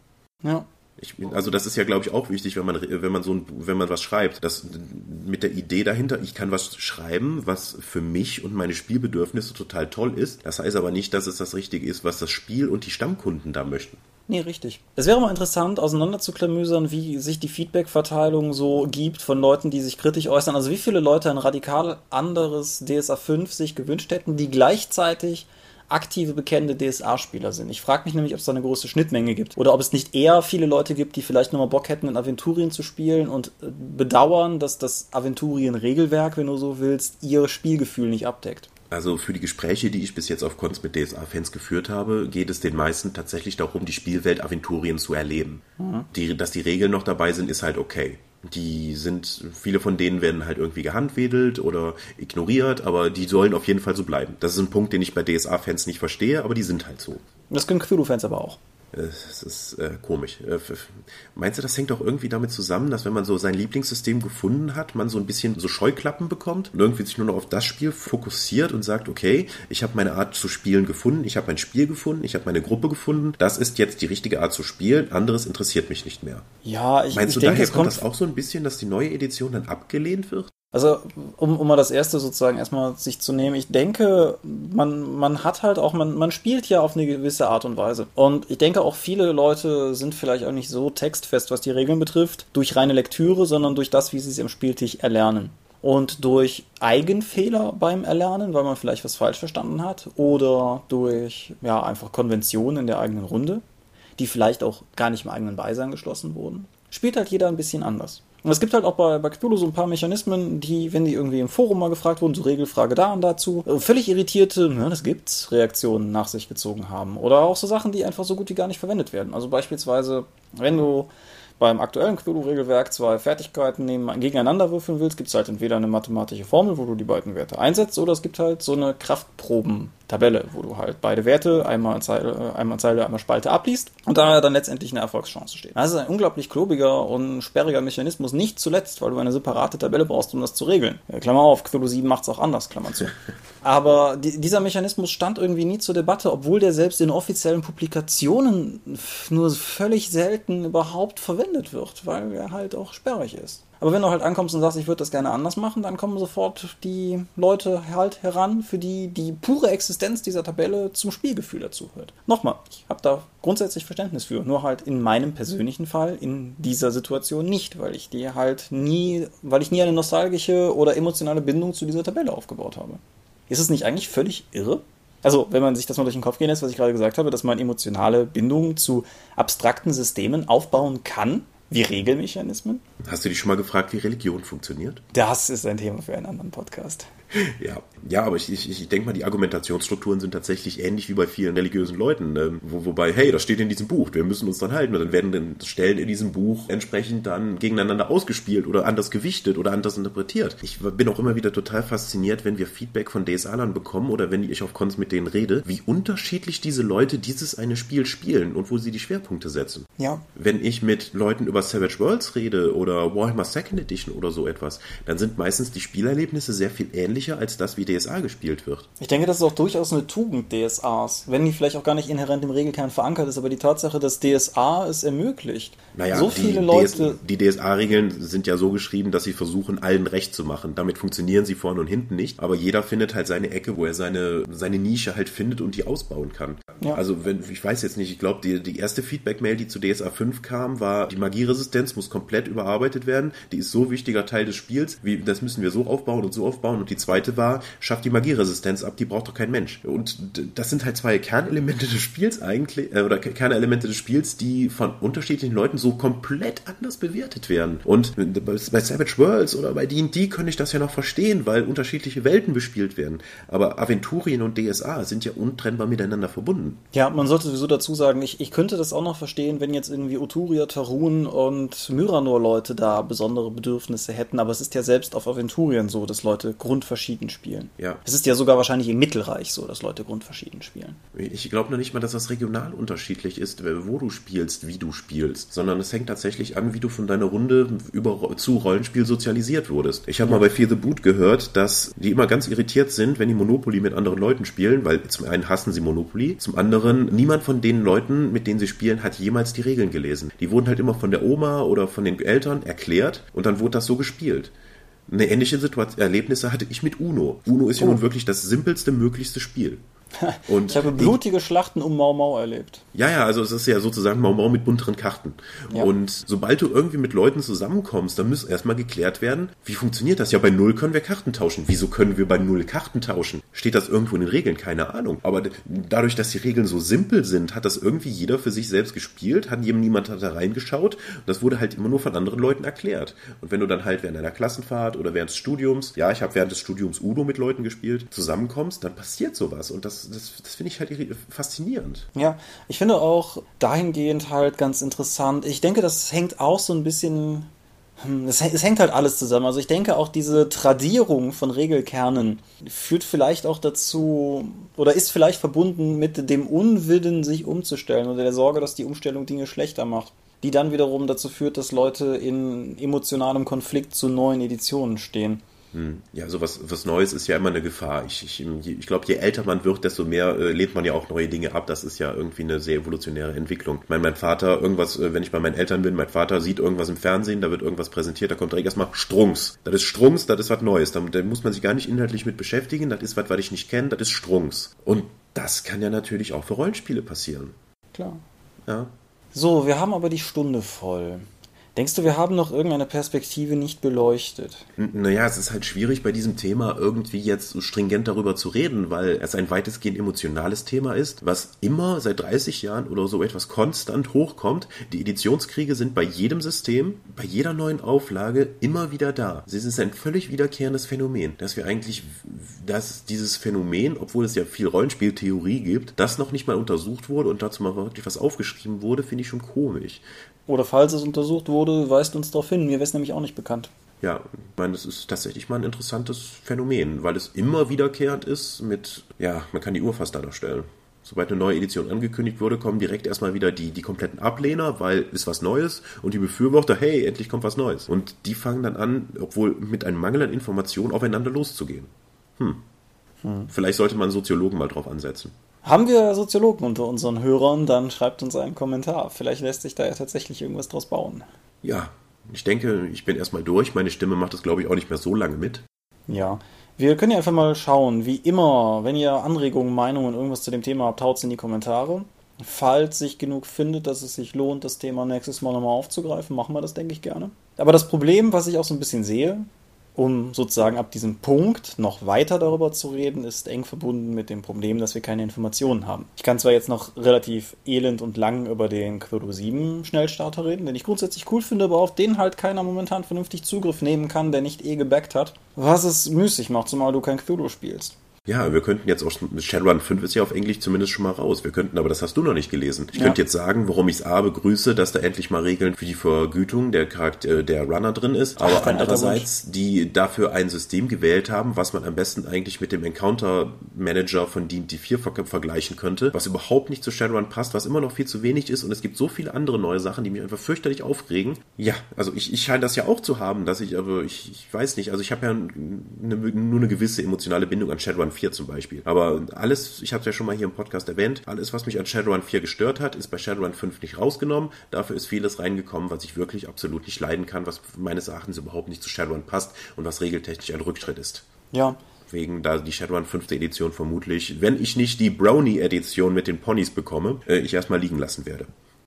Ja. Ich, also das ist ja, glaube ich, auch wichtig, wenn man, wenn man so ein, wenn man was schreibt, dass mit der Idee dahinter, ich kann was schreiben, was für mich und meine Spielbedürfnisse total toll ist. Das heißt aber nicht, dass es das Richtige ist, was das Spiel und die Stammkunden da möchten. Nee, richtig. Es wäre mal interessant, auseinanderzuklamüsern, wie sich die Feedback-Verteilung so gibt von Leuten, die sich kritisch äußern. Also wie viele Leute ein radikal anderes DSA 5 sich gewünscht hätten, die gleichzeitig aktive, bekennende DSA-Spieler sind. Ich frage mich nämlich, ob es da eine große Schnittmenge gibt. Oder ob es nicht eher viele Leute gibt, die vielleicht nochmal Bock hätten, in Aventurien zu spielen und äh, bedauern, dass das Aventurien-Regelwerk, wenn du so willst, ihr Spielgefühl nicht abdeckt. Also für die Gespräche, die ich bis jetzt auf Cons mit DSA-Fans geführt habe, geht es den meisten tatsächlich darum, die Spielwelt Aventurien zu erleben. Mhm. Die, dass die Regeln noch dabei sind, ist halt okay. Die sind, viele von denen werden halt irgendwie gehandwedelt oder ignoriert, aber die sollen auf jeden Fall so bleiben. Das ist ein Punkt, den ich bei DSA-Fans nicht verstehe, aber die sind halt so. Das können Cthulhu-Fans aber auch. Es ist äh, komisch. Äh, meinst du, das hängt auch irgendwie damit zusammen, dass wenn man so sein Lieblingssystem gefunden hat, man so ein bisschen so Scheuklappen bekommt und irgendwie sich nur noch auf das Spiel fokussiert und sagt, okay, ich habe meine Art zu spielen gefunden, ich habe mein Spiel gefunden, ich habe meine Gruppe gefunden, das ist jetzt die richtige Art zu spielen, anderes interessiert mich nicht mehr. Ja, ich, Meinst ich du, denke, daher kommt das auch so ein bisschen, dass die neue Edition dann abgelehnt wird? Also, um, um mal das erste sozusagen erstmal sich zu nehmen, ich denke, man, man hat halt auch, man, man spielt ja auf eine gewisse Art und Weise. Und ich denke auch viele Leute sind vielleicht auch nicht so textfest, was die Regeln betrifft, durch reine Lektüre, sondern durch das, wie sie es im Spieltisch erlernen. Und durch Eigenfehler beim Erlernen, weil man vielleicht was falsch verstanden hat, oder durch ja einfach Konventionen in der eigenen Runde die vielleicht auch gar nicht im eigenen Beisein geschlossen wurden. Spielt halt jeder ein bisschen anders. Und es gibt halt auch bei, bei Cthulhu so ein paar Mechanismen, die, wenn die irgendwie im Forum mal gefragt wurden, so Regelfrage da und dazu, äh, völlig irritierte, ja, das gibt's, Reaktionen nach sich gezogen haben. Oder auch so Sachen, die einfach so gut wie gar nicht verwendet werden. Also beispielsweise, wenn du beim aktuellen Cthulhu-Regelwerk zwei Fertigkeiten neben, gegeneinander würfeln willst, gibt es halt entweder eine mathematische Formel, wo du die beiden Werte einsetzt, oder es gibt halt so eine Kraftproben-Tabelle, wo du halt beide Werte, einmal Zeile, einmal Zeile, einmal Spalte abliest und da dann letztendlich eine Erfolgschance steht. Das ist ein unglaublich klobiger und sperriger Mechanismus, nicht zuletzt, weil du eine separate Tabelle brauchst, um das zu regeln. Klammer auf, Cthulhu 7 macht es auch anders, Klammer zu. Aber die, dieser Mechanismus stand irgendwie nie zur Debatte, obwohl der selbst in offiziellen Publikationen nur völlig selten überhaupt verwendet wird, weil er halt auch sperrig ist. Aber wenn du halt ankommst und sagst, ich würde das gerne anders machen, dann kommen sofort die Leute halt heran, für die die pure Existenz dieser Tabelle zum Spielgefühl dazu hört. Nochmal, ich habe da grundsätzlich Verständnis für, nur halt in meinem persönlichen Fall in dieser Situation nicht, weil ich die halt nie, weil ich nie eine nostalgische oder emotionale Bindung zu dieser Tabelle aufgebaut habe. Ist es nicht eigentlich völlig irre? Also, wenn man sich das mal durch den Kopf gehen lässt, was ich gerade gesagt habe, dass man emotionale Bindungen zu abstrakten Systemen aufbauen kann, wie Regelmechanismen? Hast du dich schon mal gefragt, wie Religion funktioniert? Das ist ein Thema für einen anderen Podcast. Ja, ja, aber ich, ich, ich denke mal, die Argumentationsstrukturen sind tatsächlich ähnlich wie bei vielen religiösen Leuten. Ähm, wo, wobei, hey, das steht in diesem Buch, wir müssen uns dann halten. Und dann werden dann Stellen in diesem Buch entsprechend dann gegeneinander ausgespielt oder anders gewichtet oder anders interpretiert. Ich bin auch immer wieder total fasziniert, wenn wir Feedback von DSA-Lern bekommen oder wenn ich auf Cons mit denen rede, wie unterschiedlich diese Leute dieses eine Spiel spielen und wo sie die Schwerpunkte setzen. Ja. Wenn ich mit Leuten über Savage Worlds rede oder Warhammer Second Edition oder so etwas, dann sind meistens die Spielerlebnisse sehr viel ähnlicher als das, wie DSA gespielt wird. Ich denke, das ist auch durchaus eine Tugend DSAs, wenn die vielleicht auch gar nicht inhärent im Regelkern verankert ist, aber die Tatsache, dass DSA es ermöglicht. Naja, so viele Leute. DS, die DSA-Regeln sind ja so geschrieben, dass sie versuchen, allen recht zu machen. Damit funktionieren sie vorne und hinten nicht, aber jeder findet halt seine Ecke, wo er seine, seine Nische halt findet und die ausbauen kann. Ja. Also, wenn, ich weiß jetzt nicht, ich glaube, die, die erste Feedback-Mail, die zu DSA 5 kam, war, die Magieresistenz muss komplett überarbeitet werden. Die ist so wichtiger Teil des Spiels, wie, das müssen wir so aufbauen und so aufbauen. Und die zweite war, schafft die Magieresistenz ab, die braucht doch kein Mensch. Und das sind halt zwei Kernelemente des Spiels eigentlich, äh, oder Kernelemente des Spiels, die von unterschiedlichen Leuten so komplett anders bewertet werden. Und bei Savage Worlds oder bei D&D könnte ich das ja noch verstehen, weil unterschiedliche Welten bespielt werden. Aber Aventurien und DSA sind ja untrennbar miteinander verbunden. Ja, man sollte sowieso dazu sagen, ich, ich könnte das auch noch verstehen, wenn jetzt irgendwie Uturia, Tarun und Myranor-Leute da besondere Bedürfnisse hätten, aber es ist ja selbst auf Aventurien so, dass Leute grundverschieden spielen. Ja. Es ist ja sogar wahrscheinlich im Mittelreich so, dass Leute grundverschieden spielen. Ich glaube noch nicht mal, dass das regional unterschiedlich ist, wo du spielst, wie du spielst, sondern es hängt tatsächlich an, wie du von deiner Runde über, zu Rollenspiel sozialisiert wurdest. Ich habe mal bei Fear the Boot gehört, dass die immer ganz irritiert sind, wenn die Monopoly mit anderen Leuten spielen, weil zum einen hassen sie Monopoly, zum anderen niemand von den Leuten, mit denen sie spielen, hat jemals die Regeln gelesen. Die wurden halt immer von der Oma oder von den Eltern erklärt und dann wurde das so gespielt. Eine ähnliche Situation, Erlebnisse hatte ich mit Uno. Uno ist oh. ja nun wirklich das simpelste, möglichste Spiel. Und ich habe blutige Schlachten um Mau Mau erlebt. Ja, ja, also es ist ja sozusagen Mau Mau mit bunteren Karten. Ja. Und sobald du irgendwie mit Leuten zusammenkommst, dann muss erstmal geklärt werden, wie funktioniert das? Ja, bei Null können wir Karten tauschen. Wieso können wir bei Null Karten tauschen? Steht das irgendwo in den Regeln? Keine Ahnung. Aber dadurch, dass die Regeln so simpel sind, hat das irgendwie jeder für sich selbst gespielt, hat niemand hat da reingeschaut. Und das wurde halt immer nur von anderen Leuten erklärt. Und wenn du dann halt während einer Klassenfahrt oder während des Studiums, ja, ich habe während des Studiums Udo mit Leuten gespielt, zusammenkommst, dann passiert sowas. Und das das, das finde ich halt faszinierend. Ja, ich finde auch dahingehend halt ganz interessant. Ich denke, das hängt auch so ein bisschen hm, es, es, hängt halt alles zusammen. Also ich denke auch diese Tradierung von Regelkernen führt vielleicht auch dazu oder ist vielleicht verbunden mit dem Unwillen, sich umzustellen oder der Sorge, dass die Umstellung Dinge schlechter macht. Die dann wiederum dazu führt, dass Leute in emotionalem Konflikt zu neuen Editionen stehen. Hm. Ja, so was, was Neues ist ja immer eine Gefahr. Ich, ich, ich glaube, je älter man wird, desto mehr äh, lehnt man ja auch neue Dinge ab. Das ist ja irgendwie eine sehr evolutionäre Entwicklung. Ich meine, mein Vater, irgendwas, äh, wenn ich bei meinen Eltern bin, mein Vater sieht irgendwas im Fernsehen, da wird irgendwas präsentiert, da kommt direkt erstmal Strunks. Das ist Strunks, das ist was Neues. Da, da muss man sich gar nicht inhaltlich mit beschäftigen. Das ist was, was ich nicht kenne, das ist Strunks. Und das kann ja natürlich auch für Rollenspiele passieren. Klar. Ja. So, wir haben aber die Stunde voll. Denkst du, wir haben noch irgendeine Perspektive nicht beleuchtet? Naja, es ist halt schwierig bei diesem Thema irgendwie jetzt so stringent darüber zu reden, weil es ein weitestgehend emotionales Thema ist, was immer seit 30 Jahren oder so etwas konstant hochkommt. Die Editionskriege sind bei jedem System, bei jeder neuen Auflage immer wieder da. Es ist ein völlig wiederkehrendes Phänomen, dass wir eigentlich, dass dieses Phänomen, obwohl es ja viel Rollenspieltheorie gibt, das noch nicht mal untersucht wurde und dazu mal wirklich was aufgeschrieben wurde, finde ich schon komisch. Oder falls es untersucht wurde, weist uns darauf hin. Mir wäre es nämlich auch nicht bekannt. Ja, ich meine, das ist tatsächlich mal ein interessantes Phänomen, weil es immer wiederkehrend ist mit, ja, man kann die Uhr fast dadurch stellen. Sobald eine neue Edition angekündigt wurde, kommen direkt erstmal wieder die, die kompletten Ablehner, weil ist was Neues und die Befürworter, hey, endlich kommt was Neues. Und die fangen dann an, obwohl mit einem Mangel an Informationen aufeinander loszugehen. Hm. hm. Vielleicht sollte man Soziologen mal drauf ansetzen. Haben wir Soziologen unter unseren Hörern, dann schreibt uns einen Kommentar. Vielleicht lässt sich da ja tatsächlich irgendwas draus bauen. Ja, ich denke, ich bin erstmal durch. Meine Stimme macht das, glaube ich, auch nicht mehr so lange mit. Ja, wir können ja einfach mal schauen. Wie immer, wenn ihr Anregungen, Meinungen, irgendwas zu dem Thema habt, haut es in die Kommentare. Falls sich genug findet, dass es sich lohnt, das Thema nächstes Mal nochmal aufzugreifen, machen wir das, denke ich, gerne. Aber das Problem, was ich auch so ein bisschen sehe, um sozusagen ab diesem Punkt noch weiter darüber zu reden, ist eng verbunden mit dem Problem, dass wir keine Informationen haben. Ich kann zwar jetzt noch relativ elend und lang über den Cthulhu 7 Schnellstarter reden, den ich grundsätzlich cool finde, aber auf den halt keiner momentan vernünftig Zugriff nehmen kann, der nicht eh gebackt hat, was es müßig macht, zumal du kein Cthulhu spielst. Ja, wir könnten jetzt auch, Shadowrun 5 ist ja auf Englisch zumindest schon mal raus. Wir könnten, aber das hast du noch nicht gelesen. Ich ja. könnte jetzt sagen, warum ich es A begrüße, dass da endlich mal Regeln für die Vergütung der Charakter, der Runner drin ist, aber Ach, andererseits, die dafür ein System gewählt haben, was man am besten eigentlich mit dem Encounter Manager von D&D 4 ver vergleichen könnte, was überhaupt nicht zu Shadowrun passt, was immer noch viel zu wenig ist und es gibt so viele andere neue Sachen, die mich einfach fürchterlich aufregen. Ja, also ich, ich scheine das ja auch zu haben, dass ich, aber ich, ich weiß nicht, also ich habe ja eine, nur eine gewisse emotionale Bindung an Shadowrun 4 zum Beispiel. Aber alles, ich habe es ja schon mal hier im Podcast erwähnt, alles, was mich an Shadowrun 4 gestört hat, ist bei Shadowrun 5 nicht rausgenommen. Dafür ist vieles reingekommen, was ich wirklich absolut nicht leiden kann, was meines Erachtens überhaupt nicht zu Shadowrun passt und was regeltechnisch ein Rückschritt ist. Ja, wegen da die Shadowrun 5. Edition vermutlich, wenn ich nicht die Brownie-Edition mit den Ponys bekomme, äh, ich erstmal liegen lassen werde.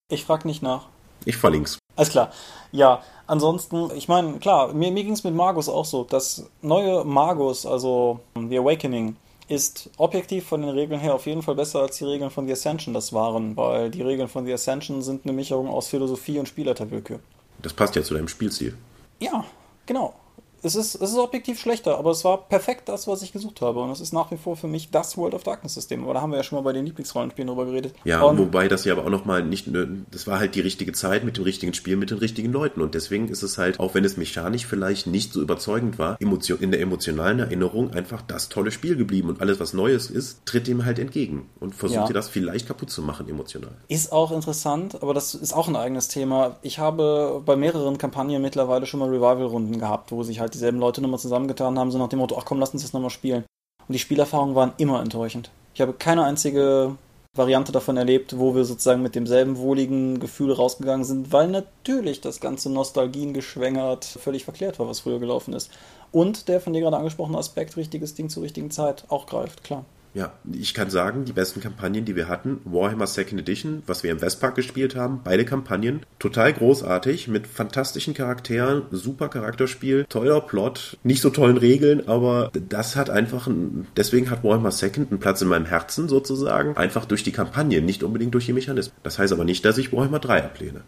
Ich frag nicht nach. Ich verlink's. Alles klar. Ja, ansonsten, ich meine, klar, mir, mir ging es mit Magus auch so. Das neue Magus, also The Awakening, ist objektiv von den Regeln her auf jeden Fall besser als die Regeln von The Ascension das waren, weil die Regeln von The Ascension sind eine Mischung aus Philosophie und Spielerterwillkür. Das passt ja zu deinem Spielstil. Ja, genau es ist, es ist objektiv schlechter, aber es war perfekt das, was ich gesucht habe. Und es ist nach wie vor für mich das World of Darkness System. Aber da haben wir ja schon mal bei den Lieblingsrollenspielen drüber geredet. Ja, und wobei das ja aber auch nochmal nicht, das war halt die richtige Zeit mit dem richtigen Spiel, mit den richtigen Leuten. Und deswegen ist es halt, auch wenn es mechanisch vielleicht nicht so überzeugend war, in der emotionalen Erinnerung einfach das tolle Spiel geblieben. Und alles, was Neues ist, tritt dem halt entgegen und versucht ja. dir das vielleicht kaputt zu machen emotional. Ist auch interessant, aber das ist auch ein eigenes Thema. Ich habe bei mehreren Kampagnen mittlerweile schon mal Revival-Runden gehabt, wo sich halt dieselben Leute nochmal zusammengetan haben, so nach dem Motto, ach komm, lass uns das nochmal spielen. Und die Spielerfahrungen waren immer enttäuschend. Ich habe keine einzige Variante davon erlebt, wo wir sozusagen mit demselben wohligen Gefühl rausgegangen sind, weil natürlich das ganze Nostalgien geschwängert völlig verklärt war, was früher gelaufen ist. Und der von dir gerade angesprochene Aspekt, richtiges Ding zur richtigen Zeit, auch greift, klar. Ja, ich kann sagen, die besten Kampagnen, die wir hatten, Warhammer Second Edition, was wir im Westpark gespielt haben, beide Kampagnen, total großartig, mit fantastischen Charakteren, super Charakterspiel, toller Plot, nicht so tollen Regeln, aber das hat einfach, ein, deswegen hat Warhammer Second einen Platz in meinem Herzen sozusagen, einfach durch die Kampagne, nicht unbedingt durch die Mechanismen. Das heißt aber nicht, dass ich Warhammer 3 ablehne.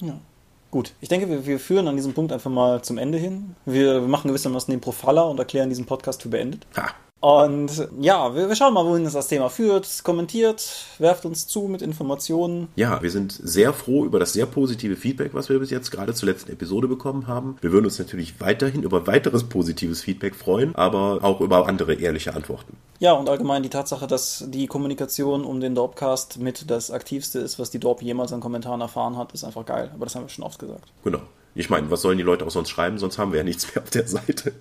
Ja. Gut, ich denke, wir, wir, führen an diesem Punkt einfach mal zum Ende hin. Wir, wir machen gewissermaßen den Profaller und erklären diesen Podcast für beendet. Ha. Und ja, wir, wir, schauen mal, wohin uns das Thema führt. Kommentiert, werft uns zu mit Informationen. Ja, wir sind sehr froh über das sehr positive Feedback, was wir bis jetzt gerade zur letzten Episode bekommen haben. Wir würden uns natürlich weiterhin über weiteres positives Feedback freuen, aber auch über andere ehrliche Antworten. Ja, und allgemein die Tatsache, dass die Kommunikation um den Dorpcast mit das Aktivste ist, was die Dorp jemals an Kommentaren erfahren hat, ist einfach geil. Aber das haben wir schon oft gesagt. Genau. Ich meine, was sollen die Leute auch sonst schreiben? Sonst haben wir ja nichts mehr auf der Seite.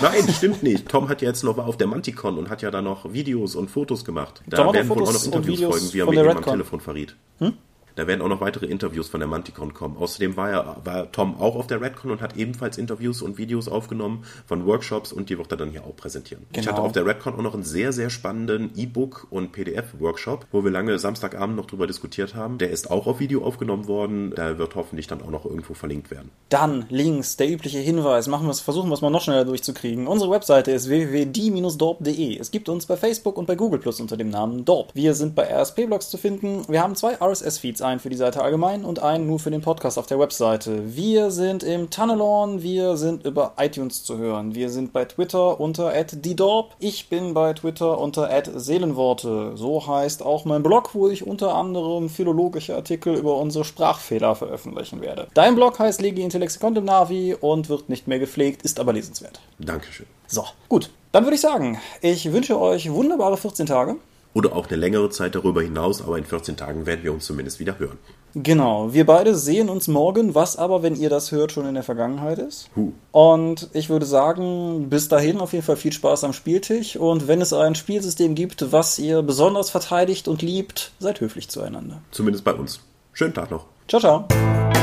Nein, stimmt nicht. Tom hat ja jetzt noch auf der Manticon und hat ja da noch Videos und Fotos gemacht. Da Tom werden wohl auch noch Interviews folgen, wie er mir eben am Telefon verriet. Hm? Da werden auch noch weitere Interviews von der Manticon kommen. Außerdem war, er, war Tom auch auf der Redcon und hat ebenfalls Interviews und Videos aufgenommen von Workshops und die wird er dann hier auch präsentieren. Genau. Ich hatte auf der Redcon auch noch einen sehr, sehr spannenden E-Book- und PDF-Workshop, wo wir lange Samstagabend noch drüber diskutiert haben. Der ist auch auf Video aufgenommen worden. Da wird hoffentlich dann auch noch irgendwo verlinkt werden. Dann Links, der übliche Hinweis. Machen wir es, versuchen wir es mal noch schneller durchzukriegen. Unsere Webseite ist www.die-dorp.de. Es gibt uns bei Facebook und bei Google Plus unter dem Namen Dorp. Wir sind bei RSP-Blogs zu finden. Wir haben zwei RSS-Feeds, einen für die Seite allgemein und einen nur für den Podcast auf der Webseite. Wir sind im Tunnelon, wir sind über iTunes zu hören. Wir sind bei Twitter unter @die_dorp. Ich bin bei Twitter unter @seelenworte. So heißt auch mein Blog, wo ich unter anderem philologische Artikel über unsere Sprachfehler veröffentlichen werde. Dein Blog heißt Legi Intellexikon dem Navi und wird nicht mehr gepflegt, ist aber lesenswert. Dankeschön. So, gut. Dann würde ich sagen, ich wünsche euch wunderbare 14 Tage. Oder auch eine längere Zeit darüber hinaus, aber in 14 Tagen werden wir uns zumindest wieder hören. Genau, wir beide sehen uns morgen, was aber, wenn ihr das hört, schon in der Vergangenheit ist. Huh. Und ich würde sagen, bis dahin auf jeden Fall viel Spaß am Spieltisch. Und wenn es ein Spielsystem gibt, was ihr besonders verteidigt und liebt, seid höflich zueinander. Zumindest bei uns. Schönen Tag noch. Ciao, ciao.